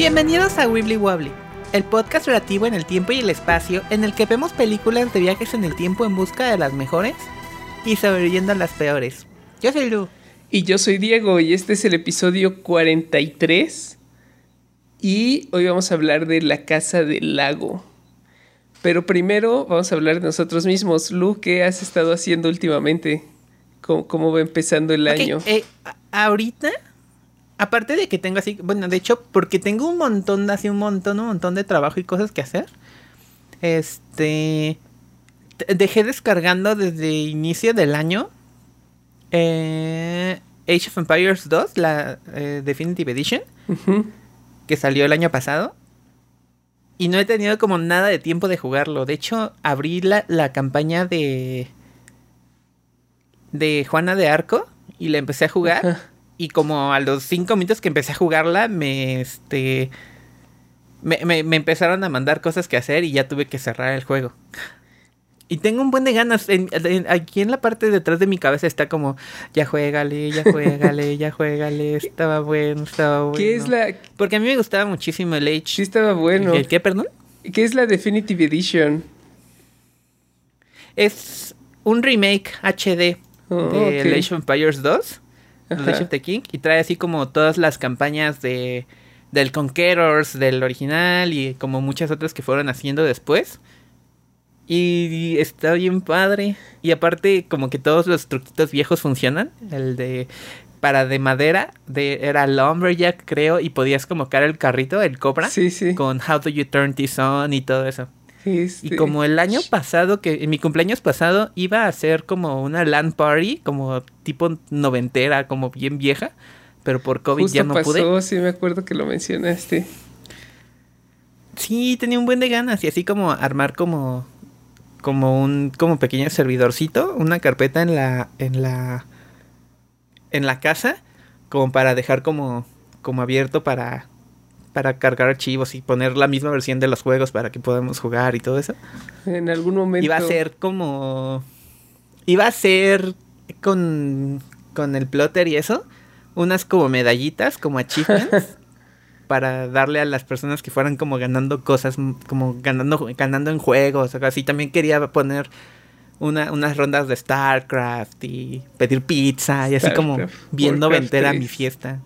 Bienvenidos a Wibbly Wobbly, el podcast relativo en el tiempo y el espacio en el que vemos películas de viajes en el tiempo en busca de las mejores y sobreviviendo a las peores. Yo soy Lu. Y yo soy Diego y este es el episodio 43 y hoy vamos a hablar de la casa del lago. Pero primero vamos a hablar de nosotros mismos. Lu, ¿qué has estado haciendo últimamente? ¿Cómo, va empezando el año? Eh, ahorita, aparte de que tengo así, bueno, de hecho, porque tengo un montón, así un montón, un montón de trabajo y cosas que hacer. Este, dejé descargando desde inicio del año eh, Age of Empires 2, la eh, Definitive Edition, que salió el año pasado. Y no he tenido como nada de tiempo de jugarlo. De hecho, abrí la, la campaña de. de Juana de Arco y la empecé a jugar. Y como a los cinco minutos que empecé a jugarla, me este. Me, me, me, empezaron a mandar cosas que hacer y ya tuve que cerrar el juego. Y tengo un buen de ganas. aquí en la parte de detrás de mi cabeza está como, ya juégale, ya juégale, ya juégale. Estaba bueno, estaba bueno. ¿Qué es la...? Porque a mí me gustaba muchísimo el Age. Sí, estaba bueno. ¿El, qué, perdón? ¿Qué es la Definitive Edition? Es un remake HD de Age of Empires 2. Of the King. Y trae así como todas las campañas de del Conquerors, del original y como muchas otras que fueron haciendo después. Y está bien padre. Y aparte, como que todos los truquitos viejos funcionan. El de. Para de madera, de, era Lumberjack, creo, y podías como el carrito, el Cobra. Sí, sí. Con How Do You Turn This On y todo eso. Y como el año pasado, que en mi cumpleaños pasado iba a ser como una LAN party, como tipo noventera, como bien vieja, pero por COVID ya no pasó, pude. Sí, me acuerdo que lo mencionaste. Sí, tenía un buen de ganas y así como armar como como un como pequeño servidorcito, una carpeta en la en la en la casa como para dejar como como abierto para para cargar archivos y poner la misma versión de los juegos para que podamos jugar y todo eso. En algún momento iba a ser como iba a ser con con el plotter y eso, unas como medallitas, como achievements para darle a las personas que fueran como ganando cosas, como ganando, ganando en juegos, o así. También quería poner una, unas rondas de StarCraft y pedir pizza y así como viendo noventera mi fiesta.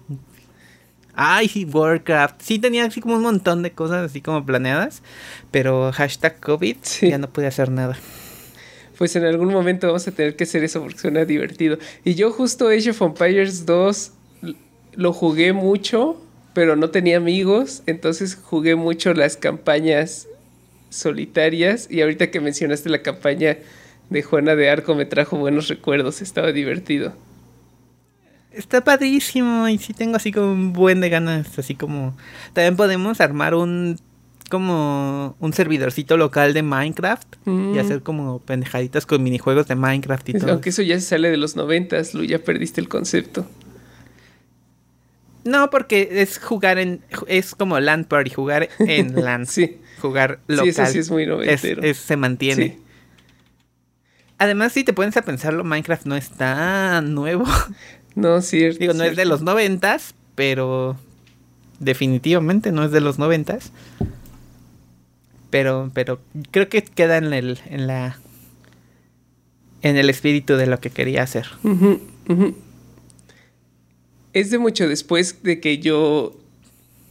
Ay, sí, Warcraft. Sí tenía así como un montón de cosas así como planeadas, pero hashtag COVID ya no pude hacer nada. Pues en algún momento vamos a tener que hacer eso porque suena divertido. Y yo justo Age of Empires 2 lo jugué mucho pero no tenía amigos, entonces jugué mucho las campañas solitarias y ahorita que mencionaste la campaña de Juana de Arco me trajo buenos recuerdos, estaba divertido. Está padrísimo y sí tengo así como un buen de ganas, así como también podemos armar un como un servidorcito local de Minecraft y mm. hacer como pendejaditas con minijuegos de Minecraft y todo. Aunque eso ya se sale de los noventas, Lu, ya perdiste el concepto. No, porque es jugar en. Es como land party, jugar en land. sí. Jugar local. Sí, eso sí es muy noventero. se mantiene. Además, si te pones a pensarlo, Minecraft no es tan nuevo. No, cierto. Digo, no es de los noventas, pero. Definitivamente no es de los noventas. Pero, pero creo que queda en el, en la. En el espíritu de lo que quería hacer es de mucho después de que yo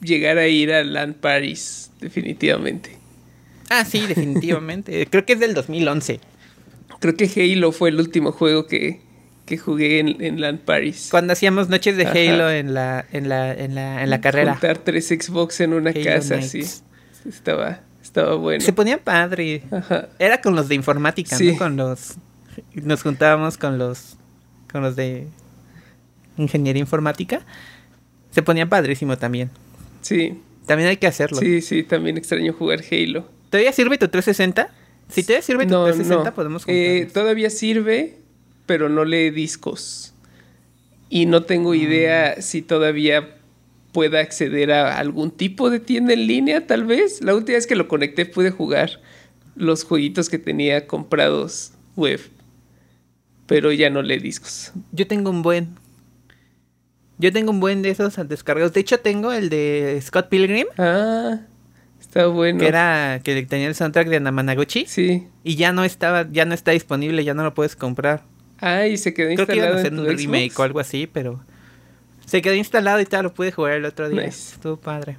llegara a ir a Land Paris, definitivamente. Ah, sí, definitivamente. Creo que es del 2011. Creo que Halo fue el último juego que, jugué en, en, Land Paris. Cuando hacíamos noches de Halo en la, en la, en la, en la carrera. Juntar tres Xbox en una casa, sí. Estaba, estaba bueno. Se ponía padre. Era con los de informática, ¿no? Con los... Nos juntábamos con los... Con los de ingeniería informática, se ponía padrísimo también. Sí. También hay que hacerlo. Sí, sí, también extraño jugar Halo. ¿Todavía sirve tu 360? Si todavía sirve tu 360, podemos eh, Todavía sirve, pero no lee discos. Y no tengo mm. idea si todavía pueda acceder a algún tipo de tienda en línea, tal vez. La última vez que lo conecté pude jugar los jueguitos que tenía comprados web. Pero ya no lee discos. Yo tengo un buen Yo tengo un buen de esos descargados. De hecho, tengo el de Scott Pilgrim. Ah, está bueno. Que era que tenía el soundtrack de Namanaguchi. Sí. Y ya no estaba, ya no está disponible, ya no lo puedes comprar. Ah, y se quedó Creo que iban instalado a hacer un remake Xbox? o algo así, pero se quedó instalado y tal, lo pude jugar el otro día. Nice. Estuvo padre.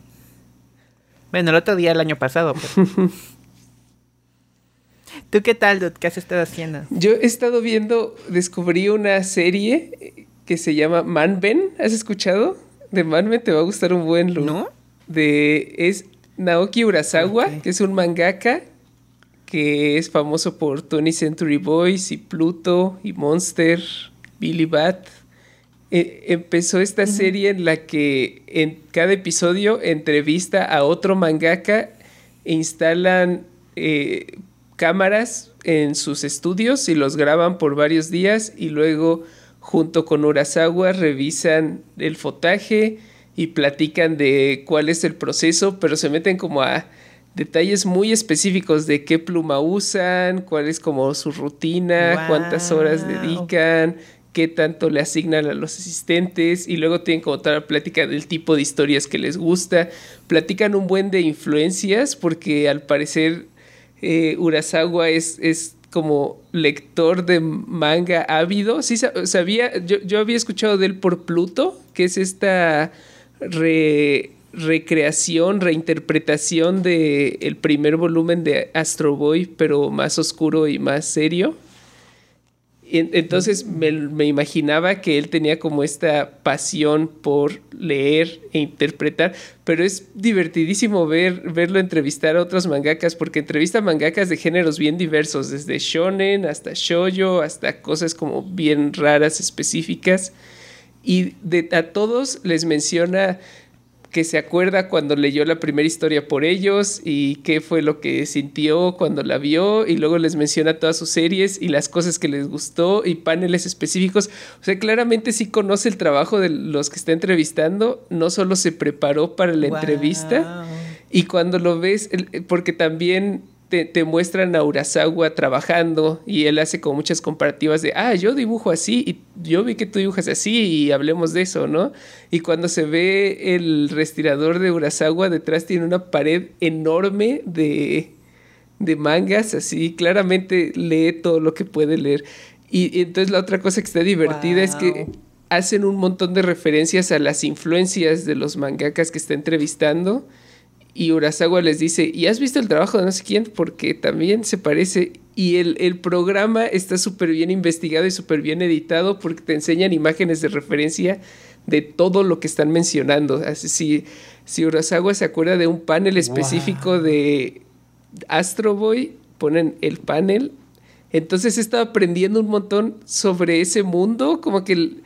Bueno, el otro día el año pasado. pero- ¿Tú qué tal, dude? ¿Qué has estado haciendo? Yo he estado viendo, descubrí una serie que se llama Manben. ¿Has escuchado? De Manben te va a gustar un buen look. ¿No? De, es Naoki Urasawa, que es un mangaka que es famoso por 20th Century Boys y Pluto y Monster, Billy Bat. Eh, empezó esta serie en la que en cada episodio entrevista a otro mangaka e instalan eh, cámaras en sus estudios y los graban por varios días y luego junto con Urasawa revisan el fotaje y platican de cuál es el proceso, pero se meten como a detalles muy específicos de qué pluma usan, cuál es como su rutina, cuántas horas dedican, qué tanto le asignan a los asistentes y luego tienen como toda la plática del tipo de historias que les gusta. Platican un buen de influencias porque al parecer eh, Urasawa es, es como lector de manga ávido. Sí, sa- sabía, yo, yo había escuchado de él por Pluto, que es esta re- recreación, reinterpretación de el primer volumen de Astro Boy, pero más oscuro y más serio. Entonces me, me imaginaba que él tenía como esta pasión por leer e interpretar, pero es divertidísimo ver, verlo entrevistar a otros mangakas, porque entrevista a mangakas de géneros bien diversos, desde shonen hasta shoujo, hasta cosas como bien raras, específicas. Y de, a todos les menciona que se acuerda cuando leyó la primera historia por ellos y qué fue lo que sintió cuando la vio y luego les menciona todas sus series y las cosas que les gustó y paneles específicos. O sea, claramente sí conoce el trabajo de los que está entrevistando, no solo se preparó para la Wow. entrevista y cuando lo ves, porque también te, te muestran a Urasawa trabajando y él hace como muchas comparativas de, ah, yo dibujo así y yo vi que tú dibujas así y hablemos de eso, ¿no? Y cuando se ve el respirador de Urasawa, detrás tiene una pared enorme de, de mangas, así claramente lee todo lo que puede leer. Y, y entonces la otra cosa que está divertida es que hacen un montón de referencias a las influencias de los mangakas que está entrevistando. Y Urasawa les dice, ¿y has visto el trabajo de no sé quién? Porque también se parece. Y el, el programa está súper bien investigado y súper bien editado porque te enseñan imágenes de referencia de todo lo que están mencionando. Así, si, si Urasawa se acuerda de un panel específico de Astro Boy, ponen el panel. Entonces he estado aprendiendo un montón sobre ese mundo, como que el-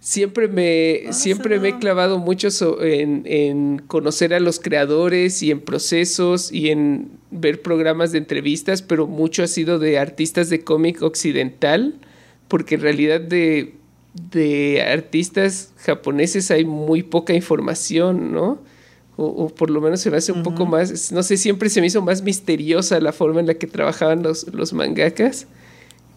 siempre me, siempre me he clavado mucho so- en, en conocer a los creadores y en procesos y en ver programas de entrevistas, pero mucho ha sido de artistas de cómic occidental, porque en realidad de, de artistas japoneses hay muy poca información, ¿no? O, o por lo menos se me hace un poco más, no sé, siempre se me hizo más misteriosa la forma en la que trabajaban los, los mangakas.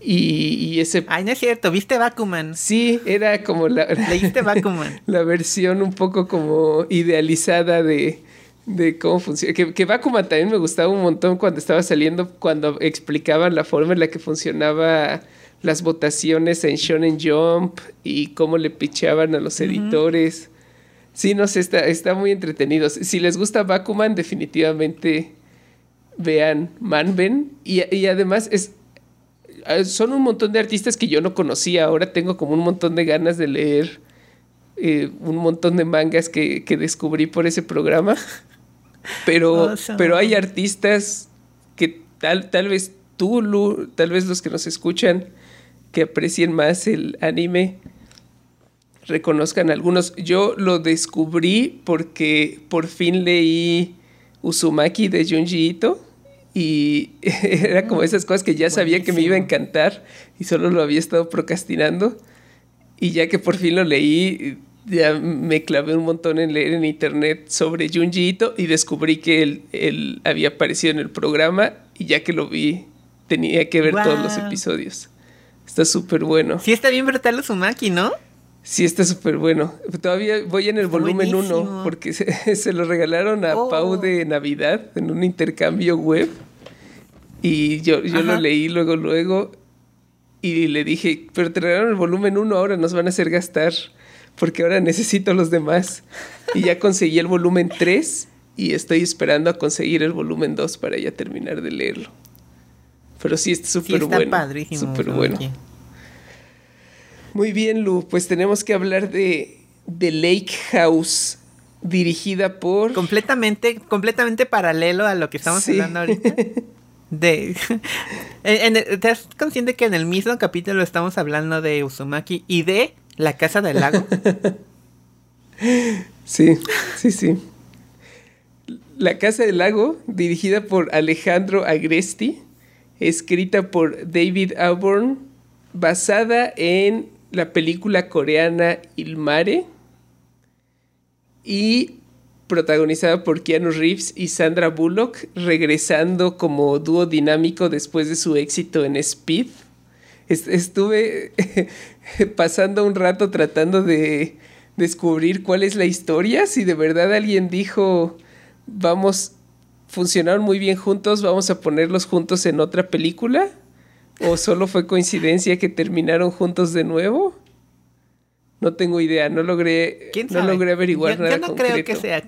Y, y ese Ay, no es cierto, ¿viste Bakuman? Sí, era como la, ¿Leíste Bakuman? la versión un poco como idealizada de, de cómo funciona. Que, que Bakuman también me gustaba un montón cuando estaba saliendo, cuando explicaban la forma en la que funcionaba las votaciones en Shonen Jump y cómo le picheaban a los editores. Sí, no sé, está, está muy entretenido. Si les gusta Bakuman, definitivamente vean Manben. Y, y además es, son un montón de artistas que yo no conocía. Ahora tengo como un montón de ganas de leer eh, un montón de mangas que, que descubrí por ese programa. Pero, Awesome. pero hay artistas que tal, tal vez tú, Lu, tal vez los que nos escuchan, que aprecien más el anime, reconozcan algunos. Yo lo descubrí porque por fin leí Uzumaki de Junji Ito y era como esas cosas que ya sabía que me iba a encantar y solo lo había estado procrastinando. Y ya que por fin lo leí, ya me clavé un montón en leer en internet sobre Junji Ito y descubrí que él, él había aparecido en el programa y ya que lo vi, tenía que ver todos los episodios. Está súper bueno. Sí, está bien brutal Uzumaki, ¿no? Sí, está súper bueno. Todavía voy en el volumen 1 porque se, lo regalaron a Pau oh. de Navidad en un intercambio web. Y yo, yo lo leí luego, luego. Y le dije, pero te regalaron el volumen 1, ahora nos van a hacer gastar. Porque ahora necesito los demás. Y ya conseguí el volumen 3 y estoy esperando a conseguir el volumen 2 para ya terminar de leerlo. Pero sí, está súper sí, bueno. Súper bueno. Muy bien, Lu. Pues tenemos que hablar de, The Lake House, dirigida por. Completamente, completamente paralelo a lo que estamos hablando ahorita. De, ¿Te das consciente que en el mismo capítulo estamos hablando de Uzumaki y de La Casa del Lago? sí, sí, sí. La Casa del Lago, dirigida por Alejandro Agresti, escrita por David Auburn, basada en la película coreana Ilmare y protagonizada por Keanu Reeves y Sandra Bullock, regresando como dúo dinámico después de su éxito en Speed. Estuve pasando un rato tratando de descubrir cuál es la historia, si de verdad alguien dijo, vamos, funcionaron muy bien juntos, vamos a ponerlos juntos en otra película. ¿O solo fue coincidencia que terminaron juntos de nuevo? No tengo idea, no logré, no logré averiguar nada. Yo no creo que sea.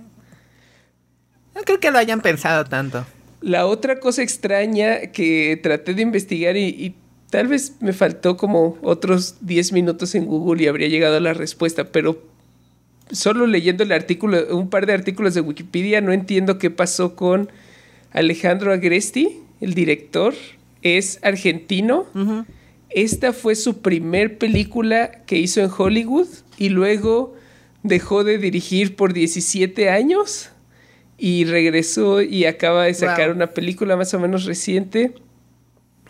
No creo que lo hayan pensado tanto. La otra cosa extraña que traté de investigar y, tal vez me faltó como otros 10 minutos en Google y habría llegado a la respuesta, pero solo leyendo el artículo, un par de artículos de Wikipedia, no entiendo qué pasó con Alejandro Agresti, el director, es argentino. Esta fue su primer película que hizo en Hollywood y luego dejó de dirigir por 17 años y regresó y acaba de sacar una película más o menos reciente.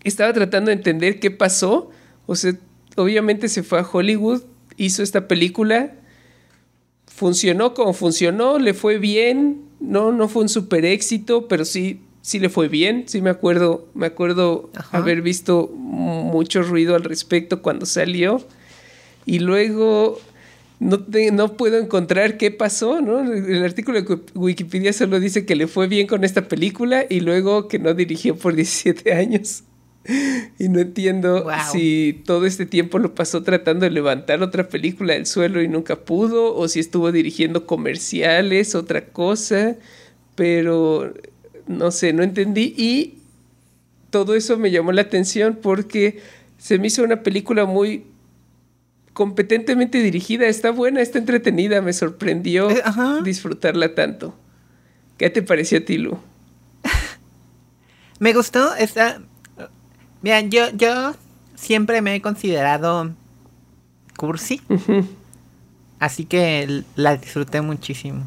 Estaba tratando de entender qué pasó. O sea, obviamente se fue a Hollywood, hizo esta película, funcionó como funcionó, le fue bien, no, no fue un super éxito, pero sí sí le fue bien, sí me acuerdo, me acuerdo haber visto mucho ruido al respecto cuando salió. Y luego no, no puedo encontrar qué pasó, ¿no? El artículo de Wikipedia solo dice que le fue bien con esta película y luego que no dirigió por 17 años. Y no entiendo si todo este tiempo lo pasó tratando de levantar otra película del suelo y nunca pudo, o si estuvo dirigiendo comerciales, otra cosa. Pero no sé, no entendí y todo eso me llamó la atención porque se me hizo una película muy competentemente dirigida, está buena, está entretenida, me sorprendió eh, disfrutarla tanto. ¿Qué te pareció a ti, Lu? me gustó, está... Mira, yo, yo siempre me he considerado cursi. Así que la disfruté muchísimo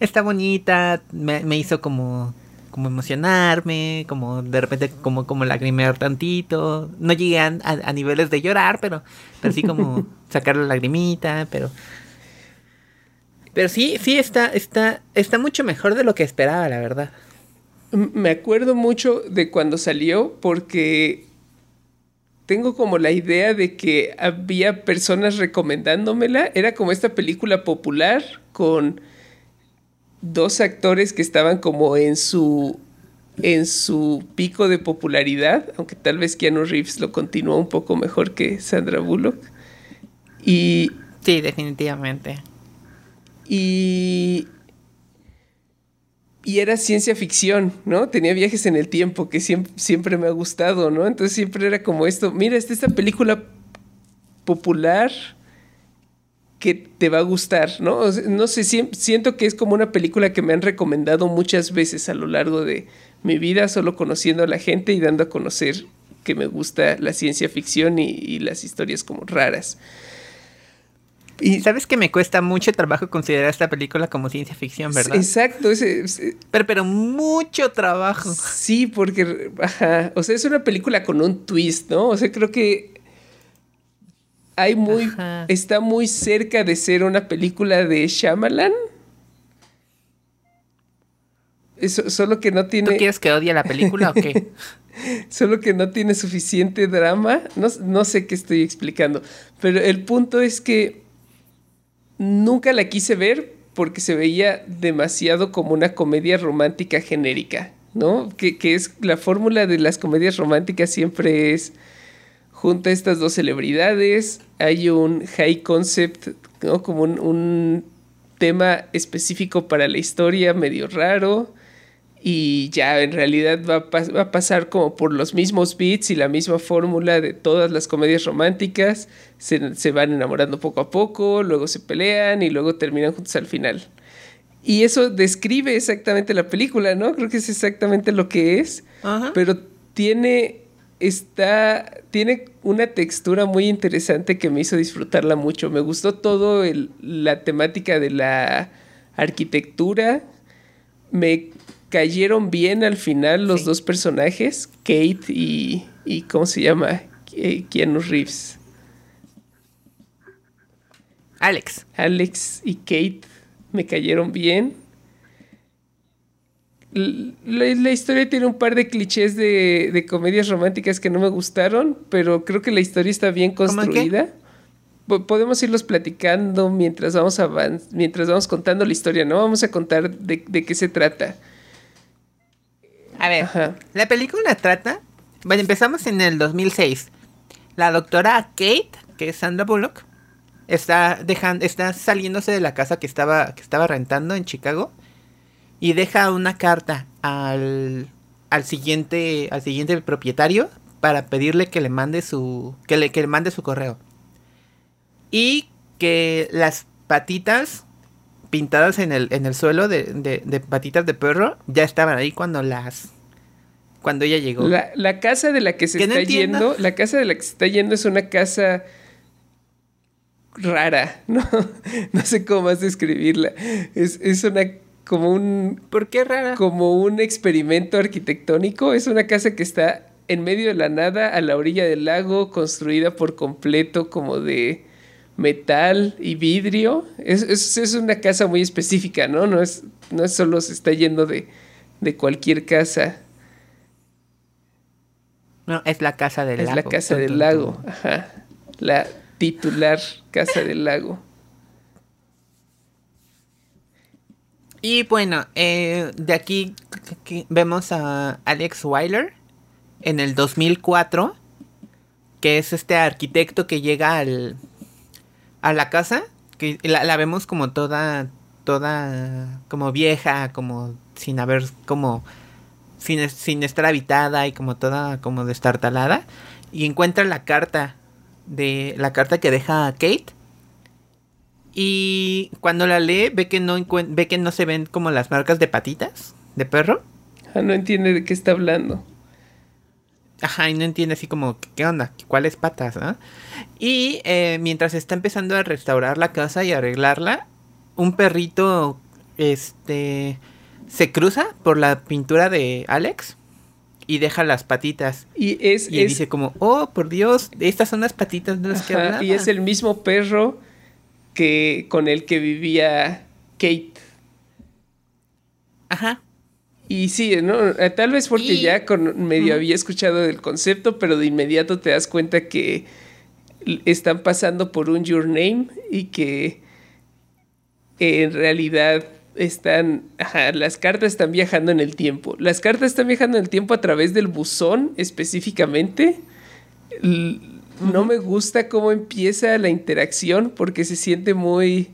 está bonita, me, hizo como como emocionarme, como de repente como, como lagrimear tantito. No llegué a, niveles de llorar, pero, pero sí como sacar la lagrimita, pero... Pero sí, sí está, está, está mucho mejor de lo que esperaba, la verdad. Me acuerdo mucho de cuando salió porque tengo como la idea de que había personas recomendándomela. Era como esta película popular con dos actores que estaban como en su en su pico de popularidad, aunque tal vez Keanu Reeves lo continuó un poco mejor que Sandra Bullock. Y sí, definitivamente. Y y era ciencia ficción, ¿no? Tenía viajes en el tiempo que siempre, siempre me ha gustado, ¿no? Entonces siempre era como esto, mira, esta, esta película popular que te va a gustar, ¿no? no sé, siento que es como una película que me han recomendado muchas veces a lo largo de mi vida, solo conociendo a la gente y dando a conocer que me gusta la ciencia ficción y, las historias como raras. Y sabes que me cuesta mucho trabajo considerar esta película como ciencia ficción, ¿verdad? Exacto, pero, pero mucho trabajo. Sí, porque, ajá, o sea, es una película con un twist, ¿no? O sea, creo que hay muy, está muy cerca de ser una película de Shyamalan. solo que no tiene... ¿Tú quieres que odie la película o qué? solo que no tiene suficiente drama. No, no sé qué estoy explicando. Pero el punto es que nunca la quise ver porque se veía demasiado como una comedia romántica genérica, ¿no? Que, es la fórmula de las comedias románticas siempre es junta estas dos celebridades, hay un high concept, ¿no? Como un tema específico para la historia medio raro y ya en realidad va a, pasar como por los mismos beats y la misma fórmula de todas las comedias románticas. Se, van enamorando poco a poco, luego se pelean y luego terminan juntos al final. Y eso describe exactamente la película, ¿no? Creo que es exactamente lo que es. Pero tiene. Está. Tiene una textura muy interesante que me hizo disfrutarla mucho. Me gustó todo la temática de la arquitectura. Me cayeron bien al final los dos personajes, Kate y, y ¿cómo se llama? Keanu Reeves. Alex. Alex y Kate me cayeron bien. La, historia tiene un par de clichés de, de, comedias románticas que no me gustaron, pero creo que la historia está bien construida. Podemos irlos platicando mientras vamos, mientras vamos contando la historia, ¿no? Vamos a contar de, de qué se trata. A ver, la película trata. Bueno, empezamos en el 2006. La doctora Kate, que es Sandra Bullock, está dejando, está saliéndose de la casa que estaba, que estaba rentando en Chicago y deja una carta al, al siguiente, al siguiente propietario para pedirle que le mande su, que le, que le mande su correo y que las patitas pintadas en el, en el suelo de, de, patitas de perro ya estaban ahí cuando las cuando ella llegó. La, casa de la que se está yendo, la casa de la que se está yendo es una casa rara, ¿no? No sé cómo más describirla. Es, es una como un. ¿Por qué rara? Como un experimento arquitectónico. Es una casa que está en medio de la nada, a la orilla del lago, construida por completo como de metal y vidrio. Es, es, una casa muy específica, ¿no? No es, no es solo se está yendo de, de cualquier casa. No, es la casa del lago. Es la casa del lago, ajá. La titular casa del lago. Y bueno, eh, de aquí vemos a Alex Weiler en el 2004, que es este arquitecto que llega al, a la casa, que la, vemos como toda, toda, como vieja, como sin haber, como, sin, sin estar habitada y como toda, como destartalada, y encuentra la carta de, la carta que deja Kate. Y cuando la lee, ve que no ve que no se ven como las marcas de patitas de perro. Ah, no entiende de qué está hablando. Ajá, y no entiende así como, ¿qué onda? ¿Cuáles patas? Y eh, mientras está empezando a restaurar la casa y arreglarla, un perrito, este, se cruza por la pintura de Alex y deja las patitas. Y es... Y dice como, oh, por Dios, estas son las patitas de las que hablaba. Y es el mismo perro que con el que vivía Kate. Ajá. Y sí, ¿no? Eh, tal vez porque ya con medio había escuchado del concepto, pero de inmediato te das cuenta que están pasando por un Your Name y que en realidad están, las cartas están viajando en el tiempo. Las cartas están viajando en el tiempo a través del buzón específicamente. No me gusta cómo empieza la interacción porque se siente muy...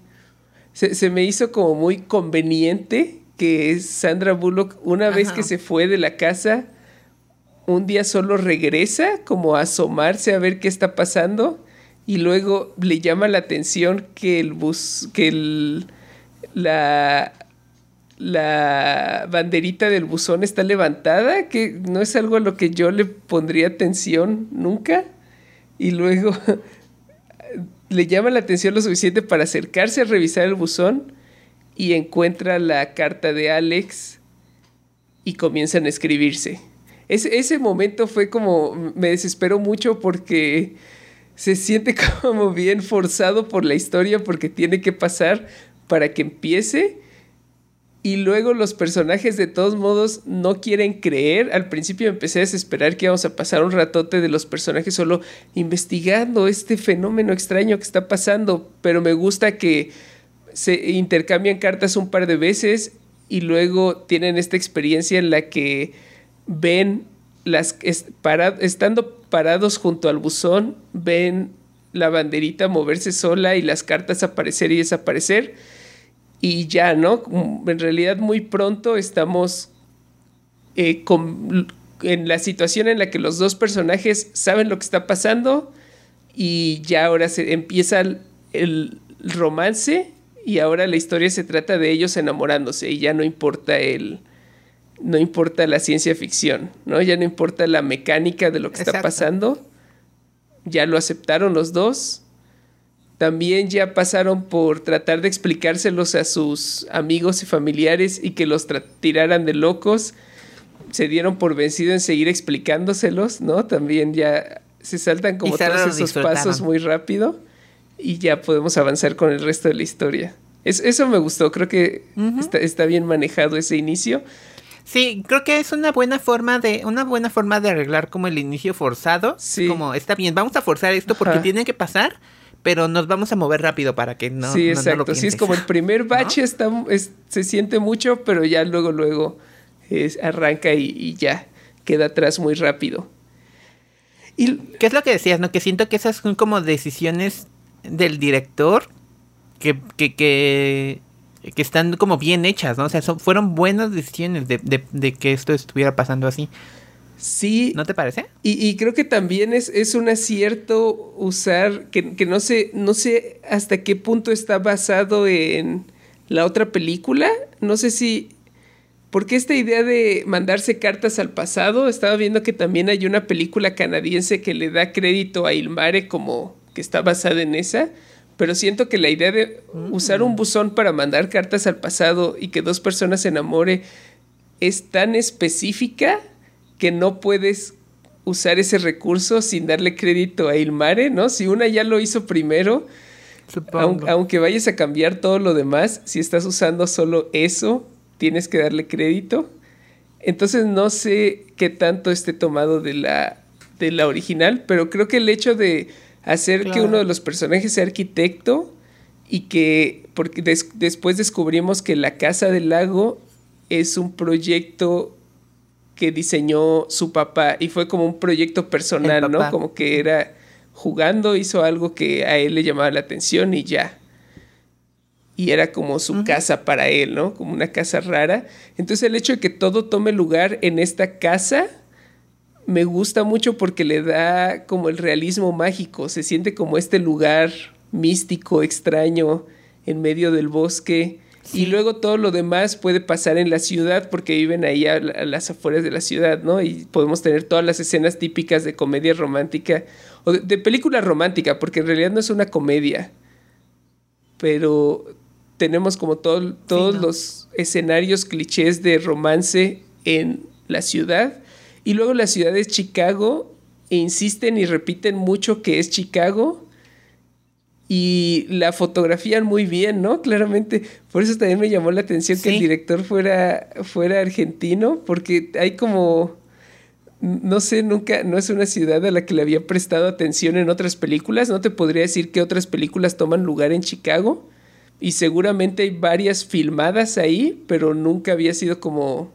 Se, se me hizo como muy conveniente que Sandra Bullock, una vez que se fue de la casa, un día solo regresa como a asomarse a ver qué está pasando y luego le llama la atención que el bus, que el, la, la banderita del buzón está levantada, que no es algo a lo que yo le pondría atención nunca. Y luego le llama la atención lo suficiente para acercarse a revisar el buzón y encuentra la carta de Alex y comienzan a escribirse. ese momento fue como, me desesperó mucho porque se siente como bien forzado por la historia porque tiene que pasar para que empiece y luego los personajes de todos modos no quieren creer. Al principio empecé a desesperar que íbamos a pasar un ratote de los personajes solo investigando este fenómeno extraño que está pasando, pero me gusta que se intercambian cartas un par de veces y luego tienen esta experiencia en la que ven las estando parados junto al buzón, ven la banderita moverse sola y las cartas aparecer y desaparecer y ya, ¿no? En realidad muy pronto estamos eh, en la situación en la que los dos personajes saben lo que está pasando y ya ahora se empieza el, romance y ahora la historia se trata de ellos enamorándose y ya no importa el no importa la ciencia ficción, ¿no? Ya no importa la mecánica de lo que está pasando. Ya lo aceptaron los dos también ya pasaron por tratar de explicárselos a sus amigos y familiares y que los tiraran de locos. Se dieron por vencido en seguir explicándoselos, ¿no? También ya se saltan como todos esos pasos muy rápido y ya podemos avanzar con el resto de la historia. eso me gustó, creo que está, bien manejado ese inicio. Sí, creo que es una buena forma de una buena forma de arreglar como el inicio forzado. Sí. Como está bien, vamos a forzar esto porque tiene que pasar pero nos vamos a mover rápido para que no. Sí, exacto. sí, es como el primer bache está, se siente mucho, pero ya luego, luego arranca y, ya queda atrás muy rápido. Y, ¿Qué es lo que decías, no? Que siento que esas son como decisiones del director que, que, que, están como bien hechas, ¿no? O sea, fueron buenas decisiones de, de que esto estuviera pasando así. Sí. ¿No te parece? Y, creo que también es, es un acierto usar, que, no, sé, no sé hasta qué punto está basado en la otra película. No sé si... Porque esta idea de mandarse cartas al pasado, estaba viendo que también hay una película canadiense que le da crédito a Ilmare como que está basada en esa, pero siento que la idea de usar un mm. buzón para mandar cartas al pasado y que dos personas se enamore es tan específica que no puedes usar ese recurso sin darle crédito a Ilmare, ¿no? Si una ya lo hizo primero, aunque vayas a cambiar todo lo demás, si estás usando solo eso, tienes que darle crédito. Entonces no sé qué tanto esté tomado de la, de la original, pero creo que el hecho de hacer que uno de los personajes sea arquitecto y que porque después descubrimos que la Casa del Lago es un proyecto que diseñó su papá y fue como un proyecto personal, ¿no? Como que era jugando, hizo algo que a él le llamaba la atención y ya. Y era como su casa para él, ¿no? Como una casa rara. Entonces el hecho de que todo tome lugar en esta casa me gusta mucho porque le da como el realismo mágico. Se siente como este lugar místico, extraño, en medio del bosque y luego todo lo demás puede pasar en la ciudad porque viven ahí a, las afueras de la ciudad, ¿no? Y podemos tener todas las escenas típicas de comedia romántica o de, película romántica, porque en realidad no es una comedia. Pero tenemos como todos los escenarios clichés de romance en la ciudad. Y luego la ciudad es Chicago e insisten y repiten mucho que es Chicago y la fotografían muy bien, ¿no? Claramente, por eso también me llamó la atención que el director fuera, fuera argentino, porque hay como, no sé, nunca, no es una ciudad a la que le había prestado atención en otras películas, no te podría decir que otras películas toman lugar en Chicago, y seguramente hay varias filmadas ahí, pero nunca había sido como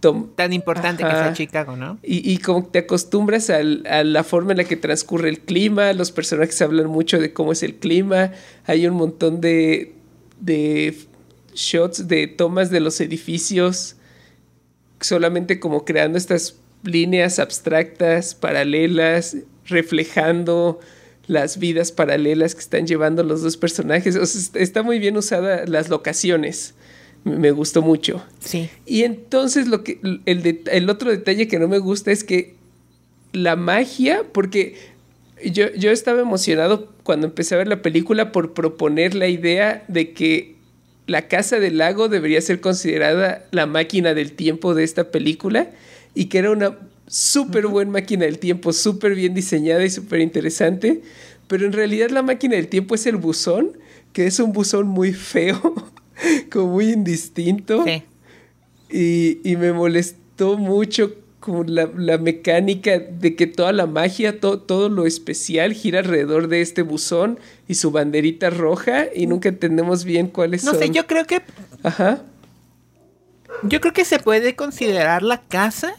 tan importante que sea Chicago, ¿no? Y, y como te acostumbras a la forma en la que transcurre el clima, los personajes hablan mucho de cómo es el clima, hay un montón de, de shots, de tomas de los edificios, solamente como creando estas líneas abstractas, paralelas, reflejando las vidas paralelas que están llevando los dos personajes. está muy bien usada las locaciones me gustó mucho. Sí. Y entonces lo que el, el otro detalle que no me gusta es que la magia, porque yo, yo estaba emocionado cuando empecé a ver la película por proponer la idea de que la Casa del Lago debería ser considerada la máquina del tiempo de esta película y que era una súper buena máquina del tiempo, súper bien diseñada y súper interesante, pero en realidad la máquina del tiempo es el buzón, que es un buzón muy feo como muy indistinto. Sí. Y, y me molestó mucho como la, la, mecánica de que toda la magia, to, todo lo especial gira alrededor de este buzón y su banderita roja y nunca entendemos bien cuáles no son. No sé, yo creo que... Ajá. Yo creo que se puede considerar la casa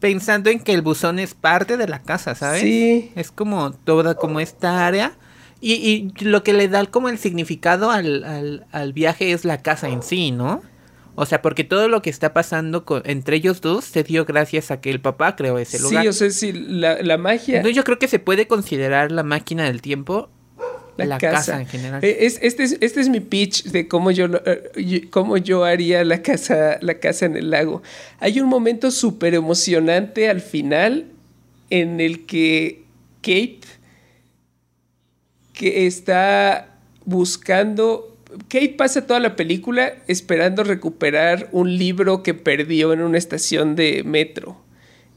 pensando en que el buzón es parte de la casa, ¿sabes? Sí. Es como toda como esta área. Y, y lo que le da como el significado al, al, al, viaje es la casa en sí, ¿no? O sea, porque todo lo que está pasando con, entre ellos dos se dio gracias a que el papá creó ese lugar. Sí, o sea, sí, la, la magia... Entonces yo creo que se puede considerar la máquina del tiempo la, la casa. casa. en general. Es, este, es, este es mi pitch de cómo yo, cómo yo haría la casa, la casa en el lago. Hay un momento súper emocionante al final en el que Kate, que está buscando... Kate pasa toda la película esperando recuperar un libro que perdió en una estación de metro.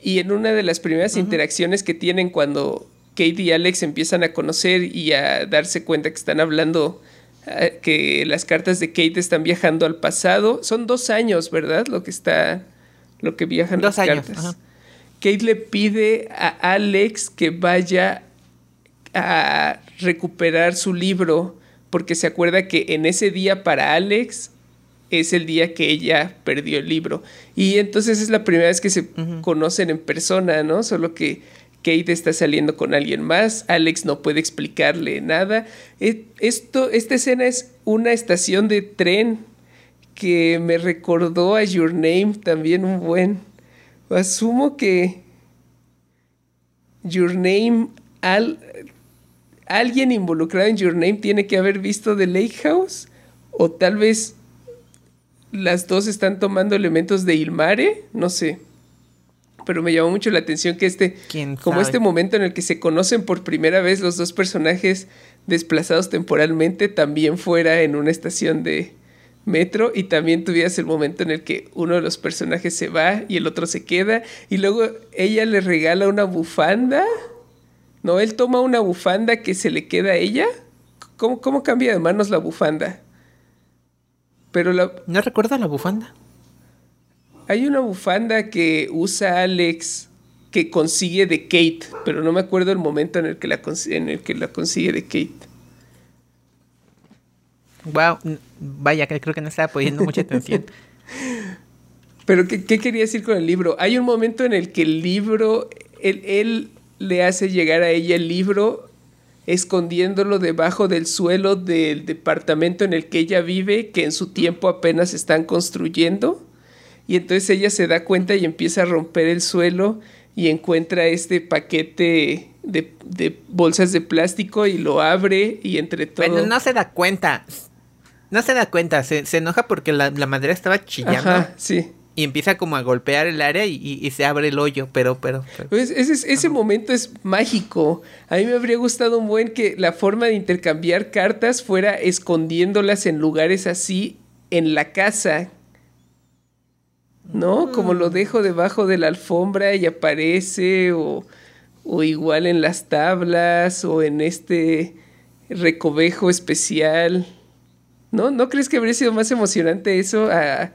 Y en una de las primeras uh -huh. interacciones que tienen cuando Kate y Alex empiezan a conocer y a darse cuenta que están hablando, uh, que las cartas de Kate están viajando al pasado. Son dos años, ¿verdad? Lo que está, lo que viajan dos las años. cartas. Ajá. Kate le pide a Alex que vaya a recuperar su libro porque se acuerda que en ese día para Alex es el día que ella perdió el libro. Y entonces es la primera vez que se uh -huh. conocen en persona, ¿no? Solo que Kate está saliendo con alguien más, Alex no puede explicarle nada. Esto, esta escena es una estación de tren que me recordó a Your Name también un buen. Asumo que Your Name, al, alguien involucrado en Your Name tiene que haber visto The Lake House o tal vez las dos están tomando elementos de Ilmare, no sé. Pero me llamó mucho la atención que este, como este momento en el que se conocen por primera vez los dos personajes desplazados temporalmente, también fuera en una estación de metro y también tuvieras el momento en el que uno de los personajes se va y el otro se queda y luego ella le regala una bufanda. No, él toma una bufanda que se le queda a ella. ¿Cómo, cómo cambia de manos la bufanda? Pero la... No recuerdo la bufanda. Hay una bufanda que usa Alex que consigue de Kate, pero no me acuerdo el momento en el que la, en el que la consigue de Kate. Wow, vaya, creo que no estaba poniendo mucha atención. pero ¿qué, ¿qué, quería decir con el libro? Hay un momento en el que el libro, él, él le hace llegar a ella el libro escondiéndolo debajo del suelo del departamento en el que ella vive, que en su tiempo apenas están construyendo. Y entonces ella se da cuenta y empieza a romper el suelo y encuentra este paquete de, de bolsas de plástico y lo abre y entre todo... Bueno, no se da cuenta. No se da cuenta, se, se enoja porque la, la, madera estaba chillando. Ajá, sí. Y empieza como a golpear el área y, y, se abre el hoyo, pero, pero... pero. Pues ese, ese momento es mágico. A mí me habría gustado un buen que la forma de intercambiar cartas fuera escondiéndolas en lugares así en la casa ¿no? Como lo dejo debajo de la alfombra y aparece, o, o, igual en las tablas, o en este recovejo especial. ¿No? ¿No crees que habría sido más emocionante eso a,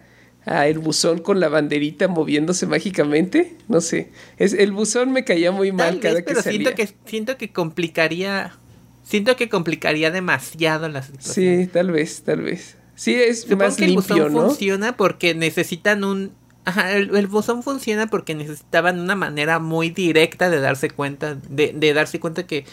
a el buzón con la banderita moviéndose mágicamente? No sé. Es, el buzón me caía muy mal Tal cada vez, que pero salía. Siento que, siento que complicaría. Siento que complicaría demasiado la situación. Sí, tal vez, tal vez. Sí, es Supongo más que el limpio, buzón ¿no? funciona porque necesitan un Ajá, el, el, buzón funciona porque necesitaban una manera muy directa de darse cuenta, de, de darse cuenta que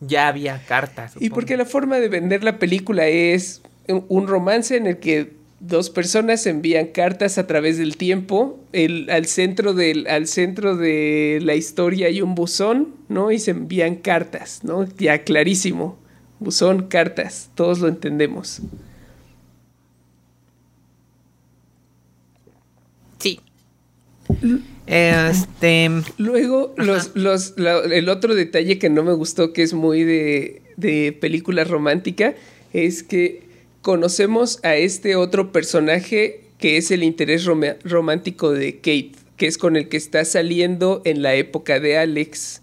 ya había cartas. Y porque la forma de vender la película es un romance en el que dos personas envían cartas a través del tiempo. El, al, centro del, al centro de la historia hay un buzón, ¿no? Y se envían cartas, ¿no? Ya clarísimo. Buzón, cartas, todos lo entendemos. Sí. Este. Luego, los, los, la, el otro detalle que no me gustó, que es muy de, de película romántica, es que conocemos a este otro personaje que es el interés rom romántico de Kate, que es con el que está saliendo en la época de Alex.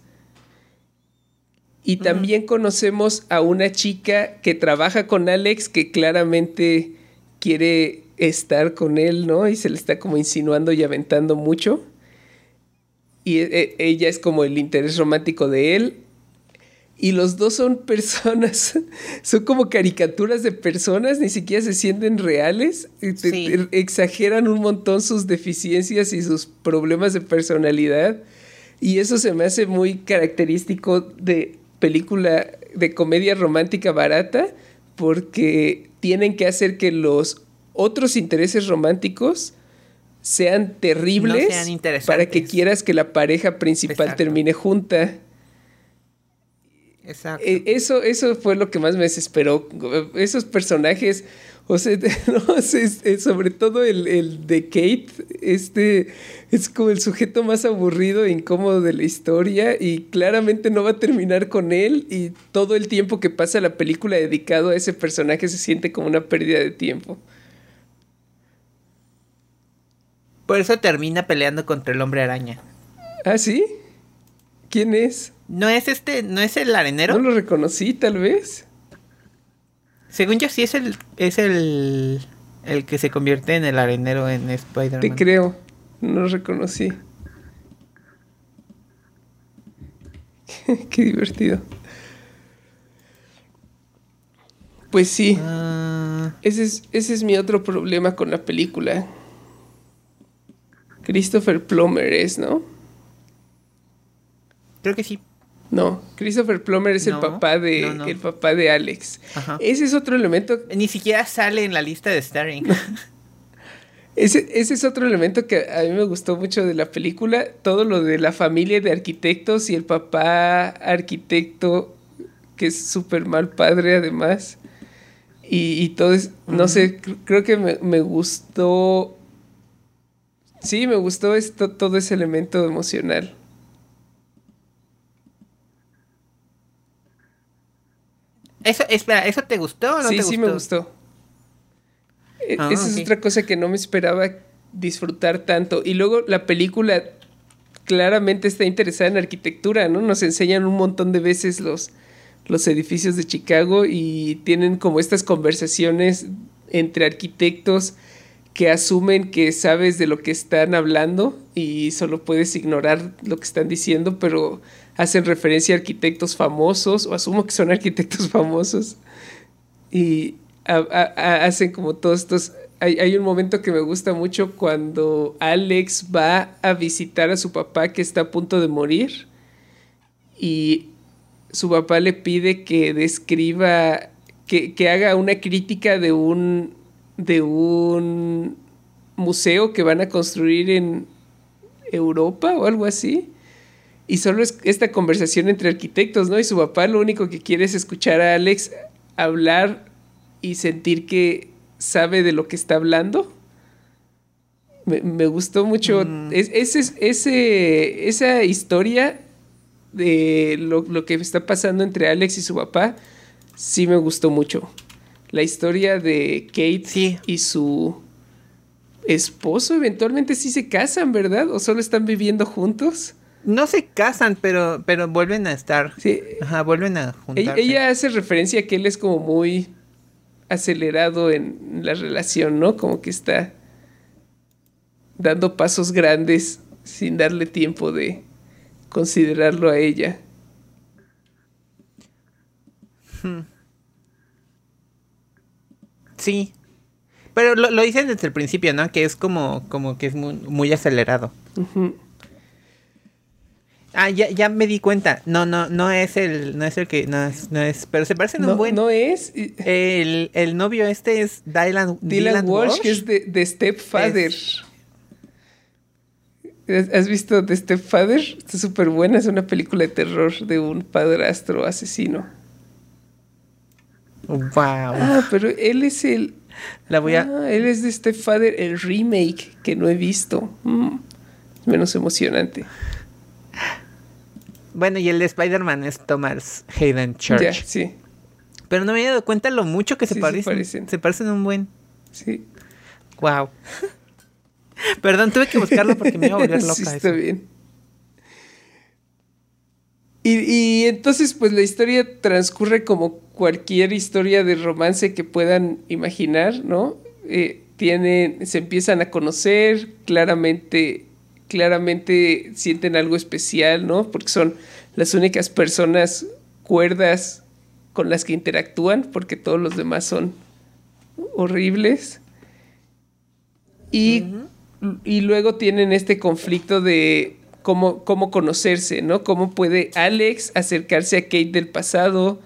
Y también uh -huh. conocemos a una chica que trabaja con Alex que claramente quiere estar con él, ¿no? Y se le está como insinuando y aventando mucho. Y e, e, ella es como el interés romántico de él. Y los dos son personas, son como caricaturas de personas, ni siquiera se sienten reales. Exageran un montón sus deficiencias y sus problemas de personalidad. Y eso se me hace muy característico de película de comedia romántica barata, porque tienen que hacer que los otros intereses románticos sean terribles para que quieras que la pareja principal termine junta. Exacto. E, eso, eso fue lo que más me desesperó. Esos personajes, o sea, no, sobre todo el, el, de Kate, este es como el sujeto más aburrido e incómodo de la historia y claramente no va a terminar con él y todo el tiempo que pasa la película dedicado a ese personaje se siente como una pérdida de tiempo. Por eso termina peleando contra el hombre araña. ¿Ah, sí? ¿Quién es? ¿No es este, no es el arenero? No lo reconocí, tal vez. Según yo sí es el, es el, el que se convierte en el arenero en Spider-Man. Te creo, no lo reconocí. Qué divertido. Pues sí. Ah. Ese, es, ese es mi otro problema con la película. Christopher Plummer es, ¿no? Creo que sí. No, Christopher Plummer es el papá de el papá de Alex. Ese es otro elemento. Ni siquiera sale en la lista de starring. ese, ese es otro elemento que a mí me gustó mucho de la película. Todo lo de la familia de arquitectos y el papá arquitecto, que es súper mal padre además. Y, todo es, no sé, creo que me, me gustó Sí, me gustó esto, todo ese elemento emocional. Eso, espera, ¿eso te gustó o no sí, te gustó? Sí, me gustó. E, ah, esa es otra cosa que no me esperaba disfrutar tanto. Y luego la película claramente está interesada en arquitectura, ¿no? Nos enseñan un montón de veces los, los edificios de Chicago y tienen como estas conversaciones entre arquitectos que asumen que sabes de lo que están hablando y solo puedes ignorar lo que están diciendo, pero hacen referencia a arquitectos famosos, o asumo que son arquitectos famosos, y hacen como todos estos... Hay, hay, un momento que me gusta mucho cuando Alex va a visitar a su papá que está a punto de morir y su papá le pide que describa, que, que haga una crítica de un de un museo que van a construir en Europa o algo así. Y solo es esta conversación entre arquitectos, ¿no? Y su papá lo único que quiere es escuchar a Alex hablar y sentir que sabe de lo que está hablando. Me, gustó mucho mm. ese, esa historia de lo, lo que está pasando entre Alex y su papá. Sí me gustó mucho la historia de Kate y su esposo eventualmente sí se casan, ¿verdad? ¿O solo están viviendo juntos? No se casan, pero, pero vuelven a estar. Sí. Ajá, vuelven a juntarse. Ella, hace referencia a que él es como muy acelerado en la relación, ¿no? Como que está dando pasos grandes sin darle tiempo de considerarlo a ella. Hmm. Sí. Pero lo, dicen desde el principio, ¿no? Que es como, como que es muy, acelerado. Ah, ya, ya me di cuenta. No, no, no es el, no es el que, no es, no es, pero se parecen no, un buen. No es. El, el novio este es Dylan, Dylan, Walsh, que es de, de Stepfather. ¿Has visto The Stepfather? Está súper buena, es una película de terror de un padrastro asesino. Wow. Ah, pero él es el. La voy a. Ah, él es de este Father, el remake que no he visto. Mm, menos emocionante. Bueno, y el de Spider-Man es Thomas Hayden Church. Ya, sí. Pero no me había dado cuenta lo mucho que se parecen. Se parecen. un buen. Sí. Wow. Perdón, tuve que buscarlo porque me iba a volver loca. sí, está bien. Y, entonces, pues la historia transcurre como cualquier historia de romance que puedan imaginar, ¿no? Eh, tienen, se empiezan a conocer, claramente, claramente sienten algo especial, ¿no? Porque son las únicas personas cuerdas con las que interactúan, porque todos los demás son horribles. Y, y luego tienen este conflicto de cómo, cómo conocerse, ¿no? Cómo puede Alex acercarse a Kate del pasado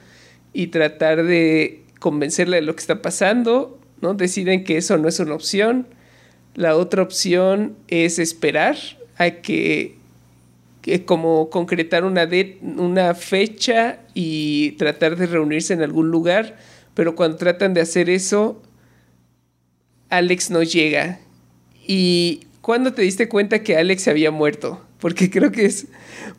y tratar de convencerla de lo que está pasando, ¿no? Deciden que eso no es una opción. La otra opción es esperar a que, como concretar una, una fecha y tratar de reunirse en algún lugar, pero cuando tratan de hacer eso, Alex no llega. ¿Y cuándo te diste cuenta que Alex había muerto? Porque creo que es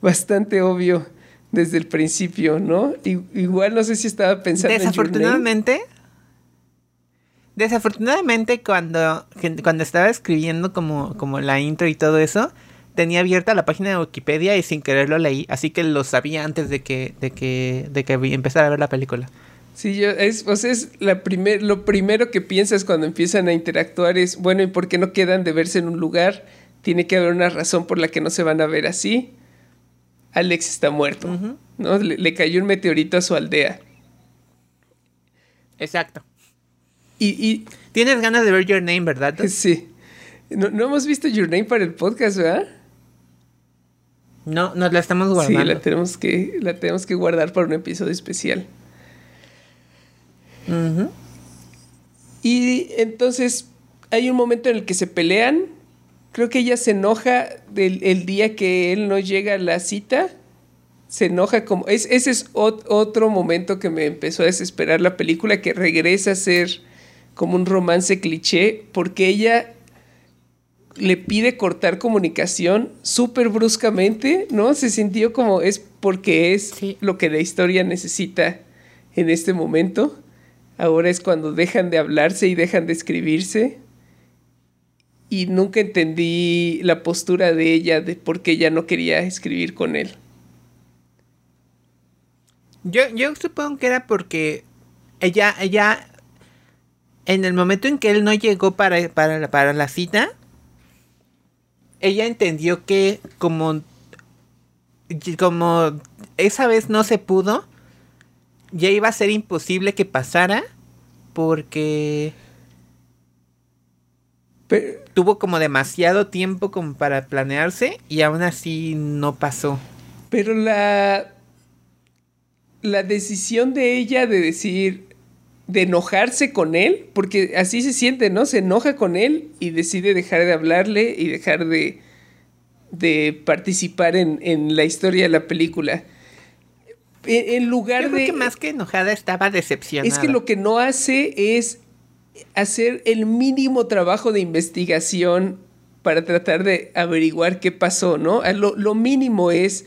bastante obvio desde el principio, ¿no? igual no sé si estaba pensando Desafortunadamente, desafortunadamente cuando, cuando estaba escribiendo como, como la intro y todo eso, tenía abierta la página de Wikipedia y sin querer lo leí, así que lo sabía antes de que, de que, de que empezara a ver la película. Sí, yo, es, o sea, es la primer, lo primero que piensas cuando empiezan a interactuar es, bueno, ¿y por qué no quedan de verse en un lugar? Tiene que haber una razón por la que no se van a ver así. Alex está muerto, ¿no? Le, cayó un meteorito a su aldea. Exacto. Y, Tienes ganas de ver Your Name, ¿verdad? Sí. No, no hemos visto Your Name para el podcast, ¿verdad? No, nos la estamos guardando. Sí, la tenemos que, la tenemos que guardar para un episodio especial. Y entonces hay un momento en el que se pelean. Creo que ella se enoja del el día que él no llega a la cita. Se enoja como... Es, ese es otro momento que me empezó a desesperar la película, que regresa a ser como un romance cliché, porque ella le pide cortar comunicación súper bruscamente, ¿no? Se sintió como es porque es lo que la historia necesita en este momento. Ahora es cuando dejan de hablarse y dejan de escribirse. Y nunca entendí la postura de ella de por qué ella no quería escribir con él. Yo, yo supongo que era porque ella, ella, en el momento en que él no llegó para, para, para la cita, ella entendió que como, como esa vez no se pudo, ya iba a ser imposible que pasara porque tuvo como demasiado tiempo como para planearse y aún así no pasó. Pero la la decisión de ella de decir de enojarse con él, porque así se siente, ¿no? Se enoja con él y decide dejar de hablarle y dejar de, de participar en, en la historia de la película en lugar Yo de... que más que enojada estaba decepcionada. Es que lo que no hace es hacer el mínimo trabajo de investigación para tratar de averiguar qué pasó, ¿no? Lo, lo, mínimo es,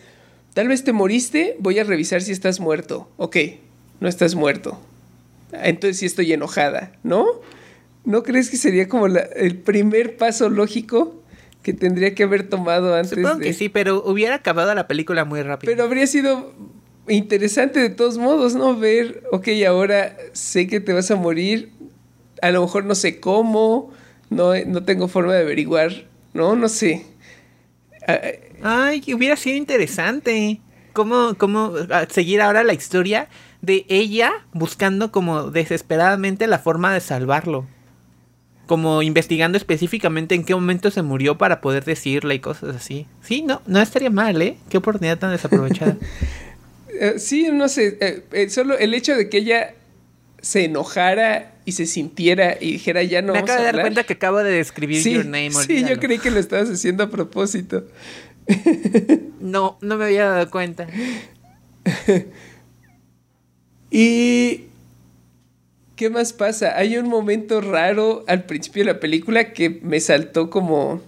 tal vez te moriste, voy a revisar si estás muerto. Ok, no estás muerto. Entonces sí estoy enojada, ¿no? ¿No crees que sería como el primer paso lógico que tendría que haber tomado antes Supongo que sí, pero hubiera acabado la película muy rápido. Pero habría sido interesante de todos modos, ¿no? Ver, ok, ahora sé que te vas a morir, a lo mejor no sé cómo, no, no tengo forma de averiguar, ¿no? No sé. Ah, Ay, hubiera sido interesante. ¿Cómo, cómo seguir ahora la historia de ella buscando como desesperadamente la forma de salvarlo? Como investigando específicamente en qué momento se murió para poder decirle y cosas así. Sí, no, no estaría mal, ¿eh? Qué oportunidad tan desaprovechada. Eh, sí, no sé, eh, eh, solo el hecho de que ella se enojara y se sintiera y dijera ya no. Me acabo de dar cuenta que acabo de describir Your Name. Sí, yo creí que lo estabas haciendo a propósito. no, no me había dado cuenta. y ¿qué más pasa? Hay un momento raro al principio de la película que me saltó como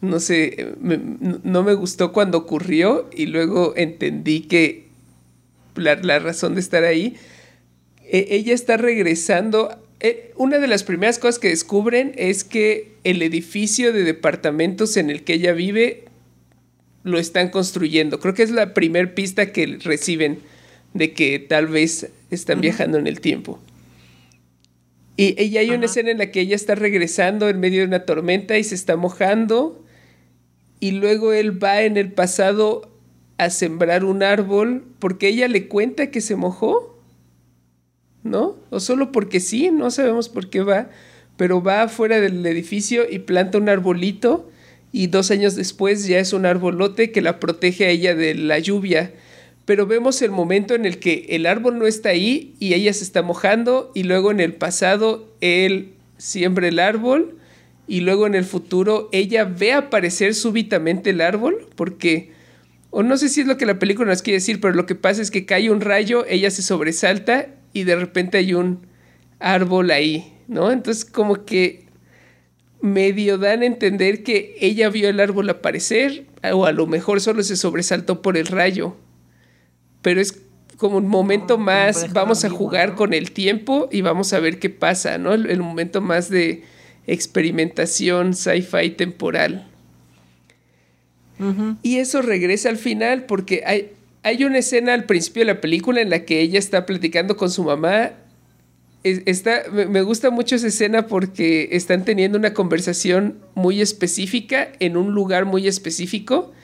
no sé, no me gustó cuando ocurrió y luego entendí que la, razón de estar ahí, e, ella está regresando. E, una de las primeras cosas que descubren es que el edificio de departamentos en el que ella vive lo están construyendo. Creo que es la primer pista que reciben de que tal vez están viajando en el tiempo. Y, y hay una escena en la que ella está regresando en medio de una tormenta y se está mojando. Y luego él va en el pasado a sembrar un árbol porque ella le cuenta que se mojó. ¿No? O solo porque sí, no sabemos por qué va. Pero va afuera del edificio y planta un arbolito. Y dos años después ya es un arbolote que la protege a ella de la lluvia pero vemos el momento en el que el árbol no está ahí y ella se está mojando y luego en el pasado él siembra el árbol y luego en el futuro ella ve aparecer súbitamente el árbol porque o no sé si es lo que la película nos quiere decir, pero lo que pasa es que cae un rayo, ella se sobresalta y de repente hay un árbol ahí, ¿no? Entonces como que medio dan a entender que ella vio el árbol aparecer o a lo mejor solo se sobresaltó por el rayo pero es como un momento más, vamos a jugar con el tiempo y vamos a ver qué pasa, ¿no? El, momento más de experimentación sci-fi temporal. Y eso regresa al final porque hay, hay una escena al principio de la película en la que ella está platicando con su mamá. Está, me gusta mucho esa escena porque están teniendo una conversación muy específica en un lugar muy específico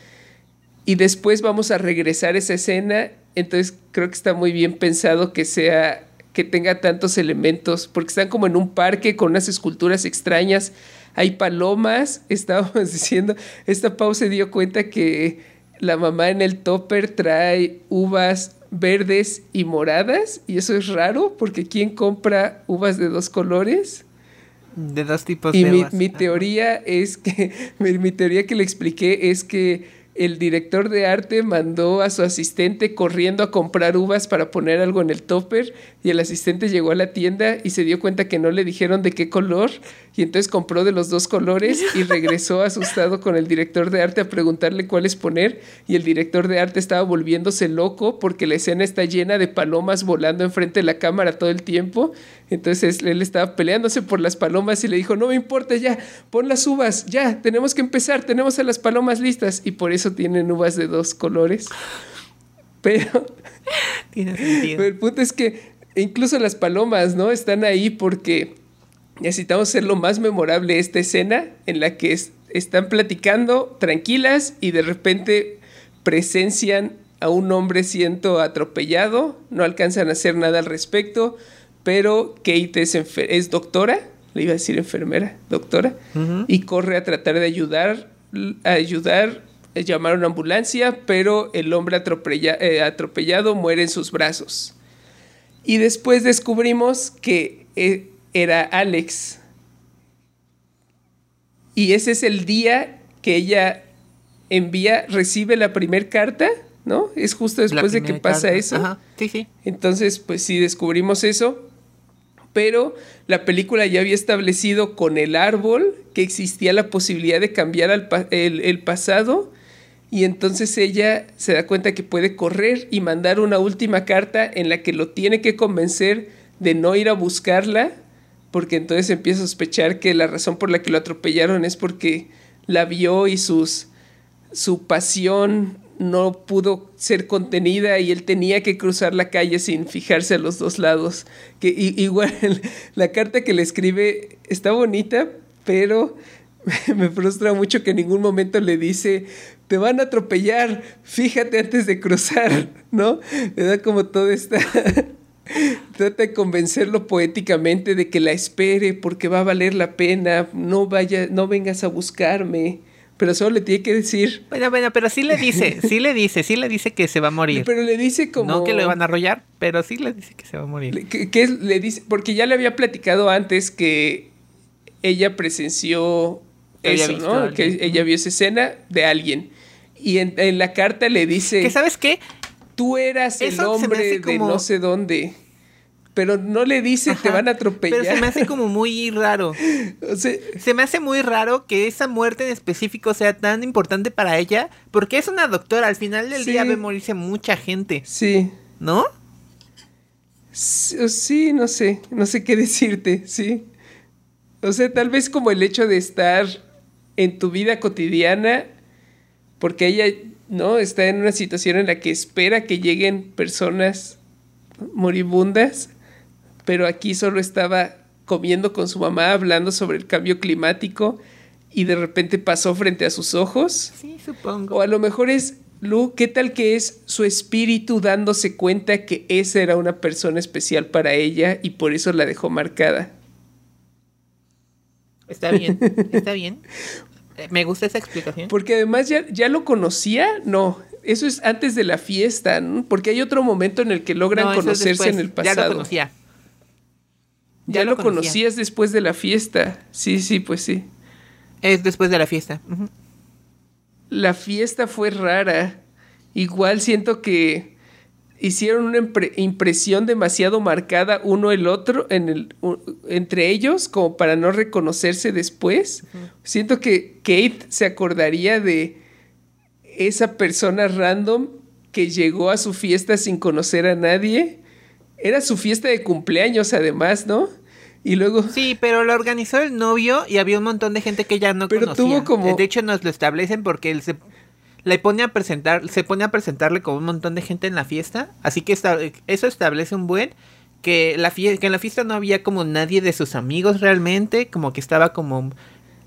y después vamos a regresar a esa escena entonces creo que está muy bien pensado que sea que tenga tantos elementos, porque están como en un parque con unas esculturas extrañas, hay palomas, estábamos diciendo, esta Pau se dio cuenta que la mamá en el topper trae uvas verdes y moradas, y eso es raro, porque ¿quién compra uvas de dos colores? De dos tipos y de mi, mi teoría es que, mi teoría que le expliqué es que el director de arte mandó a su asistente corriendo a comprar uvas para poner algo en el topper y el asistente llegó a la tienda y se dio cuenta que no le dijeron de qué color y entonces compró de los dos colores y regresó asustado con el director de arte a preguntarle cuáles poner y el director de arte estaba volviéndose loco porque la escena está llena de palomas volando enfrente de la cámara todo el tiempo. Entonces él estaba peleándose por las palomas y le dijo, no me importa ya, pon las uvas, ya, tenemos que empezar, tenemos a las palomas listas y por eso tienen uvas de dos colores. Pero, pero el punto es que incluso las palomas, ¿no? Están ahí porque necesitamos hacer lo más memorable esta escena en la que están platicando tranquilas y de repente presencian a un hombre siendo atropellado, no alcanzan a hacer nada al respecto, pero Kate es, es doctora, le iba a decir enfermera, doctora, y corre a tratar de ayudar, a ayudar, a llamar a una ambulancia, pero el hombre eh, atropellado muere en sus brazos. Y después descubrimos que eh, era Alex. Y ese es el día que ella envía, recibe la primera carta, ¿no? Es justo después de que pasa eso. Sí, sí. Entonces, pues sí, descubrimos eso. Pero la película ya había establecido con el árbol que existía la posibilidad de cambiar el, el pasado. Y entonces ella se da cuenta que puede correr y mandar una última carta en la que lo tiene que convencer de no ir a buscarla porque entonces empieza a sospechar que la razón por la que lo atropellaron es porque la vio y sus, su pasión no pudo ser contenida y él tenía que cruzar la calle sin fijarse a los dos lados. Que igual la carta que le escribe está bonita, pero me frustra mucho que en ningún momento le dice, te van a atropellar, fíjate antes de cruzar, ¿no? Le da como toda esta Trata de convencerlo poéticamente de que la espere porque va a valer la pena, no vaya, no vengas a buscarme. Pero solo le tiene que decir. Bueno, bueno, pero sí le dice, sí le dice, sí le dice que se va a morir. Pero le dice como. No que le van a arrollar, pero sí le dice que se va a morir. Que, le dice, porque ya le había platicado antes que ella presenció eso, ¿no? Que ella vio esa escena de alguien. Y en, en la carta le dice. ¿Que sabes qué? tú eras el hombre de no sé dónde. Pero no le dice te van a atropellar. Pero se me hace como muy raro. se me hace muy raro que esa muerte en específico sea tan importante para ella. Porque es una doctora. Al final del día ve morirse mucha gente. Sí. ¿No? Sí, no sé. No sé qué decirte. Sí. O sea, tal vez como el hecho de estar en tu vida cotidiana. Porque ella ¿no? Está en una situación en la que espera que lleguen personas moribundas, pero aquí solo estaba comiendo con su mamá, hablando sobre el cambio climático y de repente pasó frente a sus ojos. Sí, supongo. O a lo mejor es, Lu, ¿qué tal que es su espíritu dándose cuenta que esa era una persona especial para ella y por eso la dejó marcada? Está bien, está bien. Eh, Me gusta esa explicación. Porque además ya, ya lo conocía, no, eso es antes de la fiesta, ¿no? Porque hay otro momento en el que logran No, conocerse en el pasado. Ya lo conocía. Ya, Ya lo, lo conocía. conocías después de la fiesta. Sí, sí, pues sí. Es después de la fiesta. La fiesta fue rara. Igual siento que hicieron una impre- impresión demasiado marcada uno el otro en el, u- entre ellos como para no reconocerse después. Siento que Kate se acordaría de esa persona random que llegó a su fiesta sin conocer a nadie. Era su fiesta de cumpleaños además, ¿no? Y luego... Sí, pero lo organizó el novio y había un montón de gente que ya no Pero conocía. tuvo como- De hecho, nos lo establecen porque él se le pone a presentar, se pone a presentarle como un montón de gente en la fiesta. Así que esta- eso establece un buen que la fie- que en la fiesta no había como nadie de sus amigos realmente, como que estaba como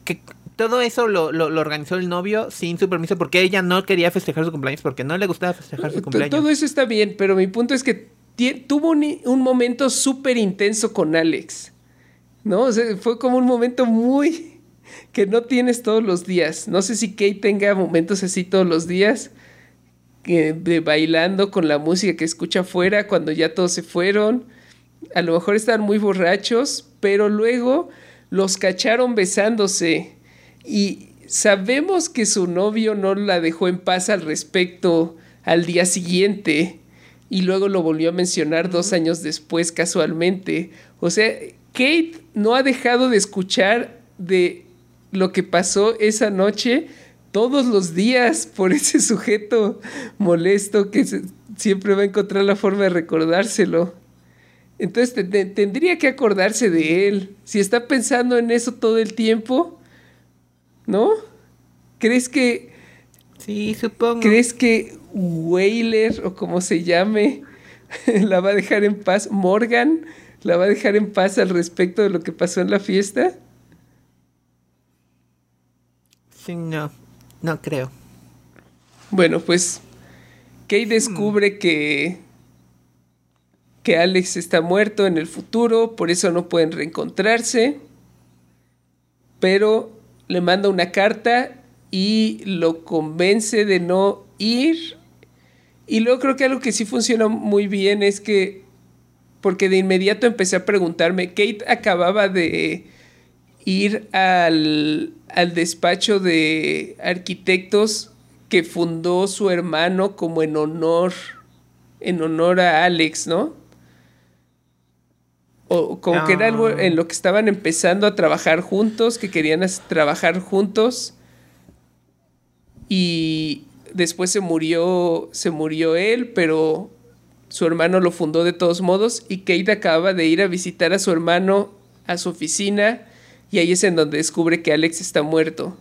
que todo eso lo, lo, lo organizó el novio sin su permiso porque ella no quería festejar su cumpleaños porque no le gustaba festejar su To- cumpleaños. Todo eso está bien, pero mi punto es que tuvo un, un momento súper intenso con Alex. ¿No? O sea, fue como un momento muy que no tienes todos los días. No sé si Kate tenga momentos así todos los días. que- de bailando con la música que escucha afuera cuando ya todos se fueron. A lo mejor están muy borrachos, pero luego los cacharon besándose. Y sabemos que su novio no la dejó en paz al respecto al día siguiente. Y luego lo volvió a mencionar dos años después casualmente. O sea, Kate no ha dejado de escuchar de lo que pasó esa noche todos los días por ese sujeto molesto que se- siempre va a encontrar la forma de recordárselo. Entonces te- te- tendría que acordarse de él. Si está pensando en eso todo el tiempo, ¿no? ¿Crees que, Sí, supongo. ¿crees que Whaler o como se llame la va a dejar en paz? ¿Morgan la va a dejar en paz al respecto de lo que pasó en la fiesta? Sí, no. No creo. Bueno, pues Kate descubre que que Alex está muerto en el futuro, por eso no pueden reencontrarse. Pero le manda una carta y lo convence de no ir. Y luego creo que algo que sí funciona muy bien es que porque de inmediato empecé a preguntarme, Kate acababa de ir al, al despacho de arquitectos que fundó su hermano como en honor, en honor a Alex, ¿no? O como que era algo Ah. en lo que estaban empezando a trabajar juntos, que querían trabajar juntos. Y después se murió, se murió él, pero su hermano lo fundó de todos modos y Kate acaba de ir a visitar a su hermano a su oficina y ahí es en donde descubre que Alex está muerto.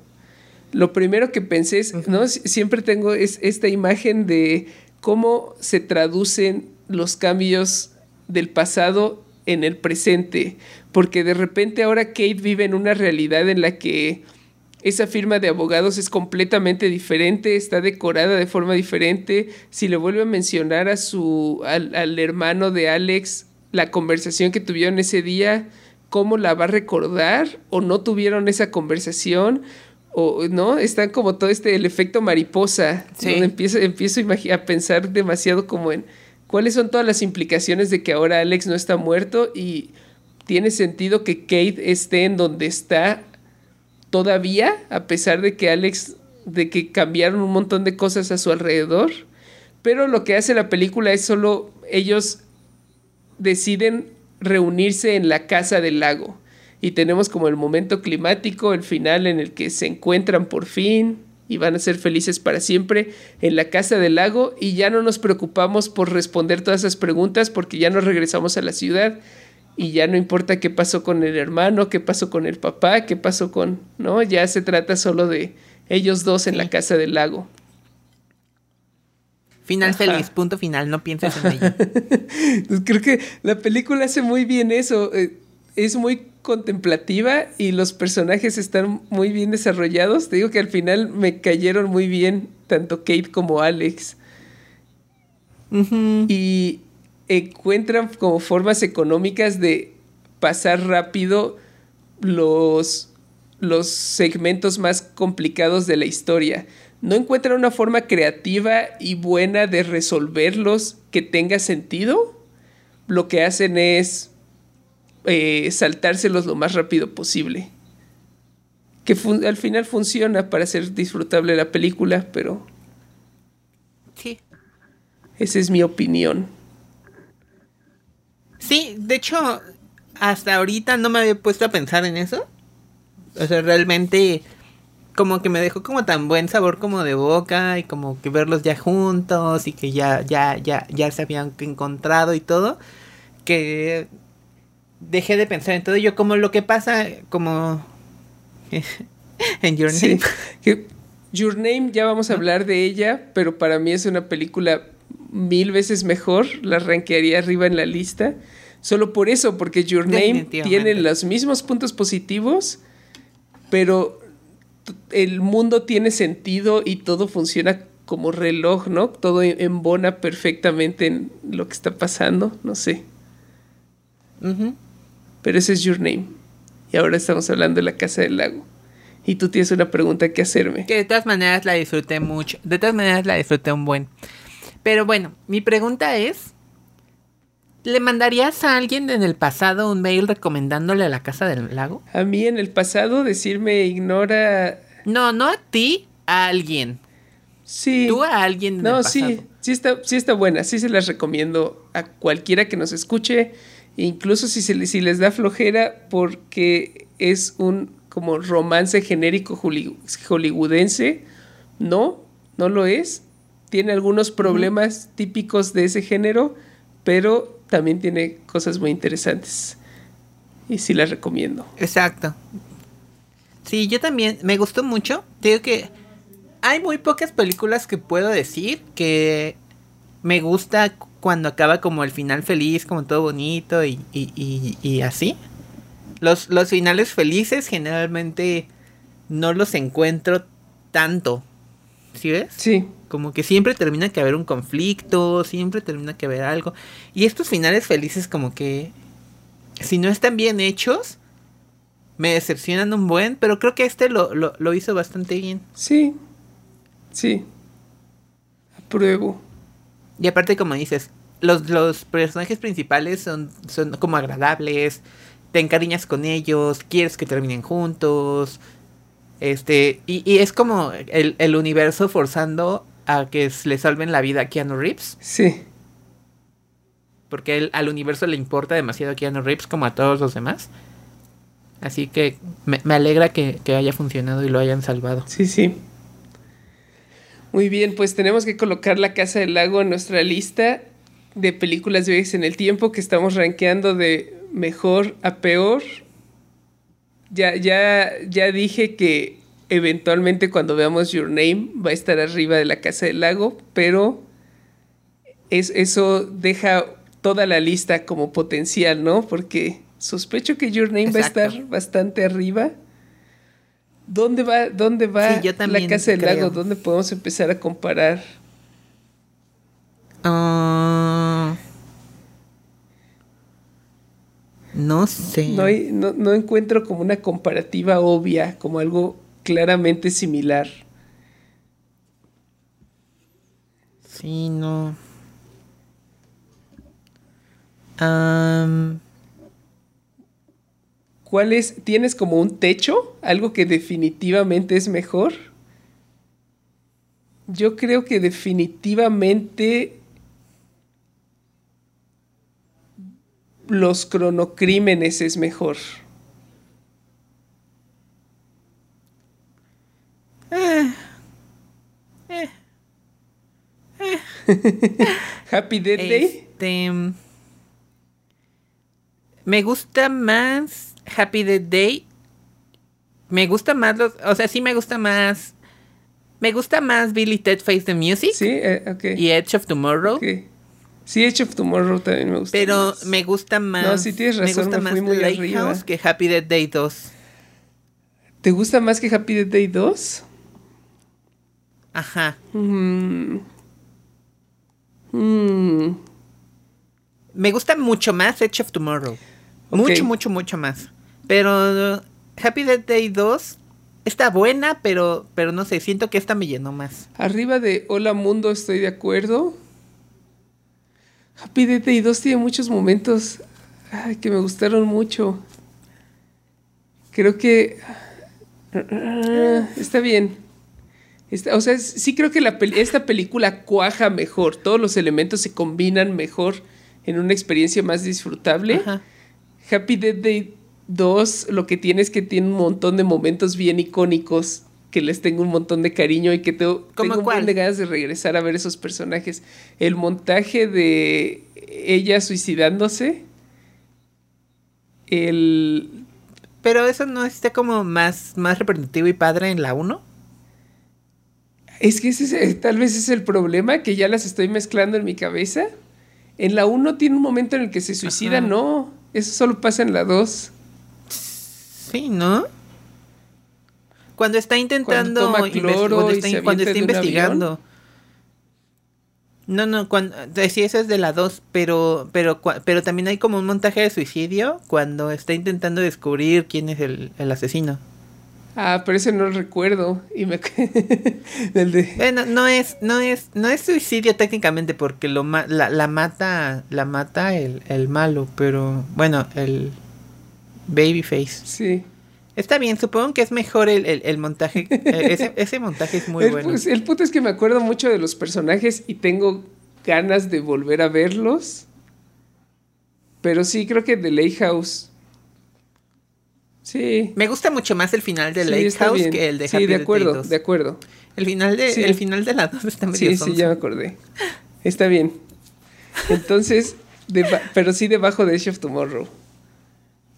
Lo primero que pensé es, ¿no? Sie- Siempre tengo es esta imagen de cómo se traducen los cambios del pasado en el presente, porque de repente ahora Kate vive en una realidad en la que esa firma de abogados es completamente diferente, está decorada de forma diferente. Si le vuelve a mencionar a su al, al hermano de Alex la conversación que tuvieron ese día, ¿cómo la va a recordar? ¿O no tuvieron esa conversación? O no, están como todo este el efecto mariposa. Sí. donde empiezo, empiezo a, a pensar demasiado como en cuáles son todas las implicaciones de que ahora Alex no está muerto y tiene sentido que Kate esté en donde está todavía, a pesar de que Alex, de que cambiaron un montón de cosas a su alrededor. Pero lo que hace la película es solo ellos deciden reunirse en la casa del lago. Y tenemos como el momento climático, el final en el que se encuentran por fin y van a ser felices para siempre en la casa del lago y ya no nos preocupamos por responder todas esas preguntas porque ya nos regresamos a la ciudad y ya no importa qué pasó con el hermano, qué pasó con el papá, qué pasó con, ¿no? Ya se trata solo de ellos dos en la casa del lago. Final Ajá. feliz, punto final, no pienses en ello. Pues creo que la película hace muy bien eso. eh, es muy contemplativa y los personajes están muy bien desarrollados. Te digo que al final me cayeron muy bien tanto Kate como Alex. Y encuentran como formas económicas de pasar rápido los, los segmentos más complicados de la historia. No encuentran una forma creativa y buena de resolverlos que tenga sentido. Lo que hacen es eh, saltárselos lo más rápido posible. Que al final funciona para hacer disfrutable la película, pero... Sí. Esa es mi opinión. Sí, de hecho, hasta ahorita no me había puesto a pensar en eso. O sea, realmente como que me dejó como tan buen sabor como de boca y como que verlos ya juntos y que ya ya ya ya se habían encontrado y todo que dejé de pensar en todo yo como lo que pasa como en Your Name. Your Name ya vamos a hablar de ella, pero para mí es una película mil veces mejor, la ranquearía arriba en la lista. Solo por eso, porque Your Name tiene los mismos puntos positivos, pero el mundo tiene sentido y todo funciona como reloj, ¿no? Todo embona perfectamente en lo que está pasando, no sé. Pero ese es Your Name. Y ahora estamos hablando de la Casa del Lago. Y tú tienes una pregunta que hacerme. Que de todas maneras la disfruté mucho. De todas maneras la disfruté un buen. Pero bueno, mi pregunta es, ¿le mandarías a alguien en el pasado un mail recomendándole a la casa del lago? A mí en el pasado decirme ignora... No, no a ti, a alguien. Sí. Tú a alguien. En no, el pasado. sí, sí está, sí está buena, sí se las recomiendo a cualquiera que nos escuche, incluso si, se, si les da flojera, porque es un como romance genérico hollywoodense. No, no lo es tiene algunos problemas típicos de ese género, pero también tiene cosas muy interesantes. Y sí las recomiendo. Exacto. Sí, yo también me gustó mucho. Digo que hay muy pocas películas que puedo decir que me gusta cuando acaba como el final feliz, como todo bonito y, y, y, así. Los, los finales felices generalmente no los encuentro tanto. ¿Sí ves? Sí. Como que siempre termina que haber un conflicto, siempre termina que haber algo. Y estos finales felices como que, si no están bien hechos, me decepcionan un buen, pero creo que este lo, lo, hizo bastante bien. Sí, sí. Apruebo. Y aparte, como dices, los, los personajes principales son, son como agradables, te encariñas con ellos, quieres que terminen juntos. Este, y, y es como el, el universo forzando a que le salven la vida a Keanu Reeves. Sí. Porque él, al universo le importa demasiado a Keanu Reeves como a todos los demás. Así que me, alegra que, haya funcionado y lo hayan salvado. Sí, sí. Muy bien, pues tenemos que colocar La Casa del Lago en nuestra lista de películas de viajes en el tiempo que estamos rankeando de mejor a peor. Ya, ya, ya dije que eventualmente cuando veamos Your Name va a estar arriba de la Casa del Lago, pero es, eso deja toda la lista como potencial, ¿no? Porque sospecho que Your Name va a estar bastante arriba. ¿Dónde va, dónde va la Casa del Lago? ¿Dónde podemos empezar a comparar? Ah, no sé. No, no, no encuentro como una comparativa obvia, como algo claramente similar. Sí, no. ¿Cuál es? ¿Tienes como un techo? ¿Algo que definitivamente es mejor? Yo creo que definitivamente los cronocrímenes es mejor. Eh. Eh. Happy Death Day. Este, me gusta más Happy Death Day. Me gusta más los. O sea, sí me gusta más. Me gusta más Billy Ted Face the Music. Sí, eh, Y Edge of Tomorrow. Sí, Edge of Tomorrow también me gusta. Pero más. me gusta más. No, sí tienes razón, Me gusta me más fui muy arriba. Que Happy Death Day 2. ¿Te gusta más que Happy Death Day 2? Ajá. Mm. Mm. Me gusta mucho más Edge of Tomorrow. Mucho, mucho, mucho más. Pero uh, Happy Death Day 2 está buena, pero, pero no sé, siento que esta me llenó más. Arriba de Hola Mundo estoy de acuerdo. Happy Death Day 2 tiene muchos momentos ay, que me gustaron mucho. Creo que... ah, está bien. Está- o sea, sí creo que la esta película cuaja mejor. Todos los elementos se combinan mejor en una experiencia más disfrutable. Ajá. Happy Death Day 2 lo que tiene es que tiene un montón de momentos bien icónicos que les tengo un montón de cariño y que tengo, ¿Cómo tengo un montón de ganas de regresar a ver esos personajes. El montaje de ella suicidándose. El... Pero eso no está como más, más representativo y padre en la 1. Es que ese es- eh, tal vez es el problema, que ya las estoy mezclando en mi cabeza. En la 1 tiene un momento en el que se suicida, Ajá. no. Eso solo pasa en la 2. Sí, ¿no? Cuando está intentando toma inves- cloro cuando y está, se cuando está investigando. No, no, cuando, sí, esa es de la 2, pero, pero, pero también hay como un montaje de suicidio cuando está intentando descubrir quién es el, el asesino. Ah, pero ese no lo recuerdo. Y me... el de... Bueno, no es, no es, no es suicidio técnicamente porque lo ma- la, la mata, la mata el, el malo, pero bueno, el babyface. Sí. Está bien, supongo que es mejor el, el, el montaje, eh, ese, ese montaje es muy el, bueno. pues, el punto es que me acuerdo mucho de los personajes y tengo ganas de volver a verlos. Pero sí, creo que The Lake House. Sí. Me gusta mucho más el final de Sí, Lake House bien. que el de Sí, Happy de Death Day acuerdo, 2. de acuerdo. El final de, Sí. el final de la 2 está medio Sí, sí, ya me acordé. Está bien. Entonces, pero sí debajo de Edge of Tomorrow.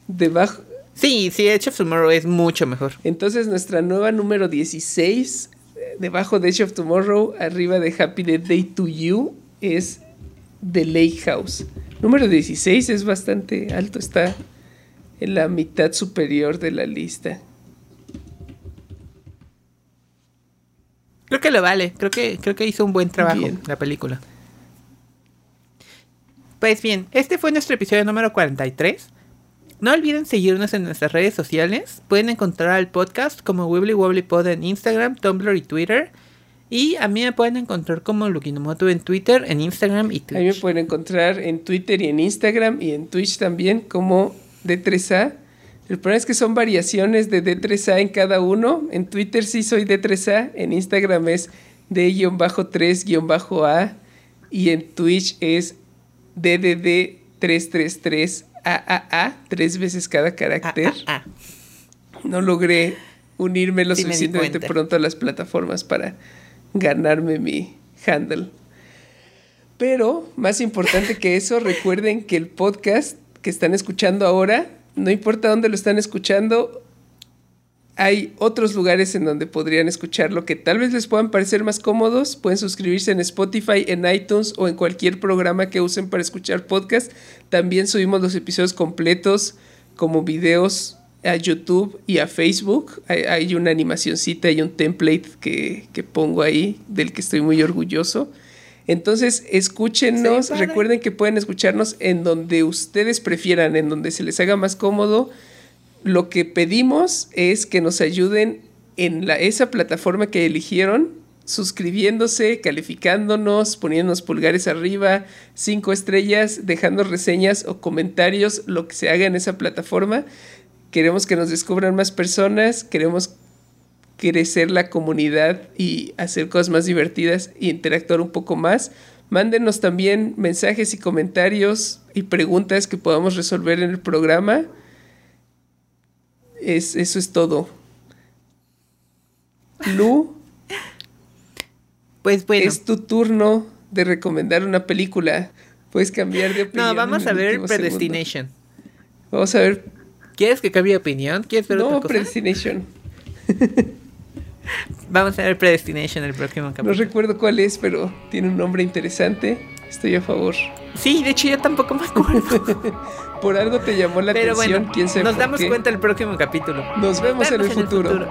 Debajo. Sí, sí, Edge of Tomorrow es mucho mejor. Entonces, nuestra nueva número 16, eh, debajo de Edge of Tomorrow, arriba de Happy Death Day to You, es The Lake House. Número 16 es bastante alto, está en la mitad superior de la lista. Creo que lo vale, creo que, creo que hizo un buen trabajo Bien. la película. Pues bien, este fue nuestro episodio número 43. No olviden seguirnos en nuestras redes sociales. Pueden encontrar al podcast como Wibbly Wobbly Pod en Instagram, Tumblr y Twitter. Y a mí me pueden encontrar como Lukinomoto en Twitter, en Instagram y A mí me Twitch. pueden encontrar en Twitter y en Instagram y en Twitch también como D3A. El problema es que son variaciones de D3A en cada uno. En Twitter sí soy D3A, en Instagram es D-3-A y en Twitch es DDD333AAA, tres veces cada carácter. No logré unirme lo Sí suficientemente pronto a las plataformas para ganarme mi handle. Pero, más importante que eso, recuerden que el podcast que están escuchando ahora, no importa dónde lo están escuchando, hay otros lugares en donde podrían escucharlo que tal vez les puedan parecer más cómodos. Pueden suscribirse en Spotify, en iTunes o en cualquier programa que usen para escuchar podcast. También subimos los episodios completos como videos a YouTube y a Facebook. Hay, una animacioncita y un template que, que pongo ahí del que estoy muy orgulloso. Entonces, escúchenos. Sí. Recuerden que pueden escucharnos en donde ustedes prefieran, en donde se les haga más cómodo. Lo que pedimos es que nos ayuden en la, esa plataforma que eligieron, suscribiéndose, calificándonos, poniéndonos pulgares arriba, cinco estrellas, dejando reseñas o comentarios, lo que se haga en esa plataforma. Queremos que nos descubran más personas, queremos crecer la comunidad y hacer cosas más divertidas y interactuar un poco más. Mándenos también mensajes y comentarios y preguntas que podamos resolver en el programa. Es, eso es todo. Lu, Pues bueno. es tu turno de recomendar una película. Puedes cambiar de opinión. No, vamos a ver segundo. Predestination. Vamos a ver. ¿Quieres que cambie de opinión? ¿Quieres ver No, otra cosa? Predestination. Vamos a ver Predestination el próximo No capítulo. recuerdo cuál es, pero tiene un nombre interesante. Estoy a favor. Sí, de hecho yo tampoco me acuerdo. por algo te llamó la Pero atención. bueno, ¿Quién sabe nos por damos qué? cuenta el próximo capítulo. Nos vemos en el futuro.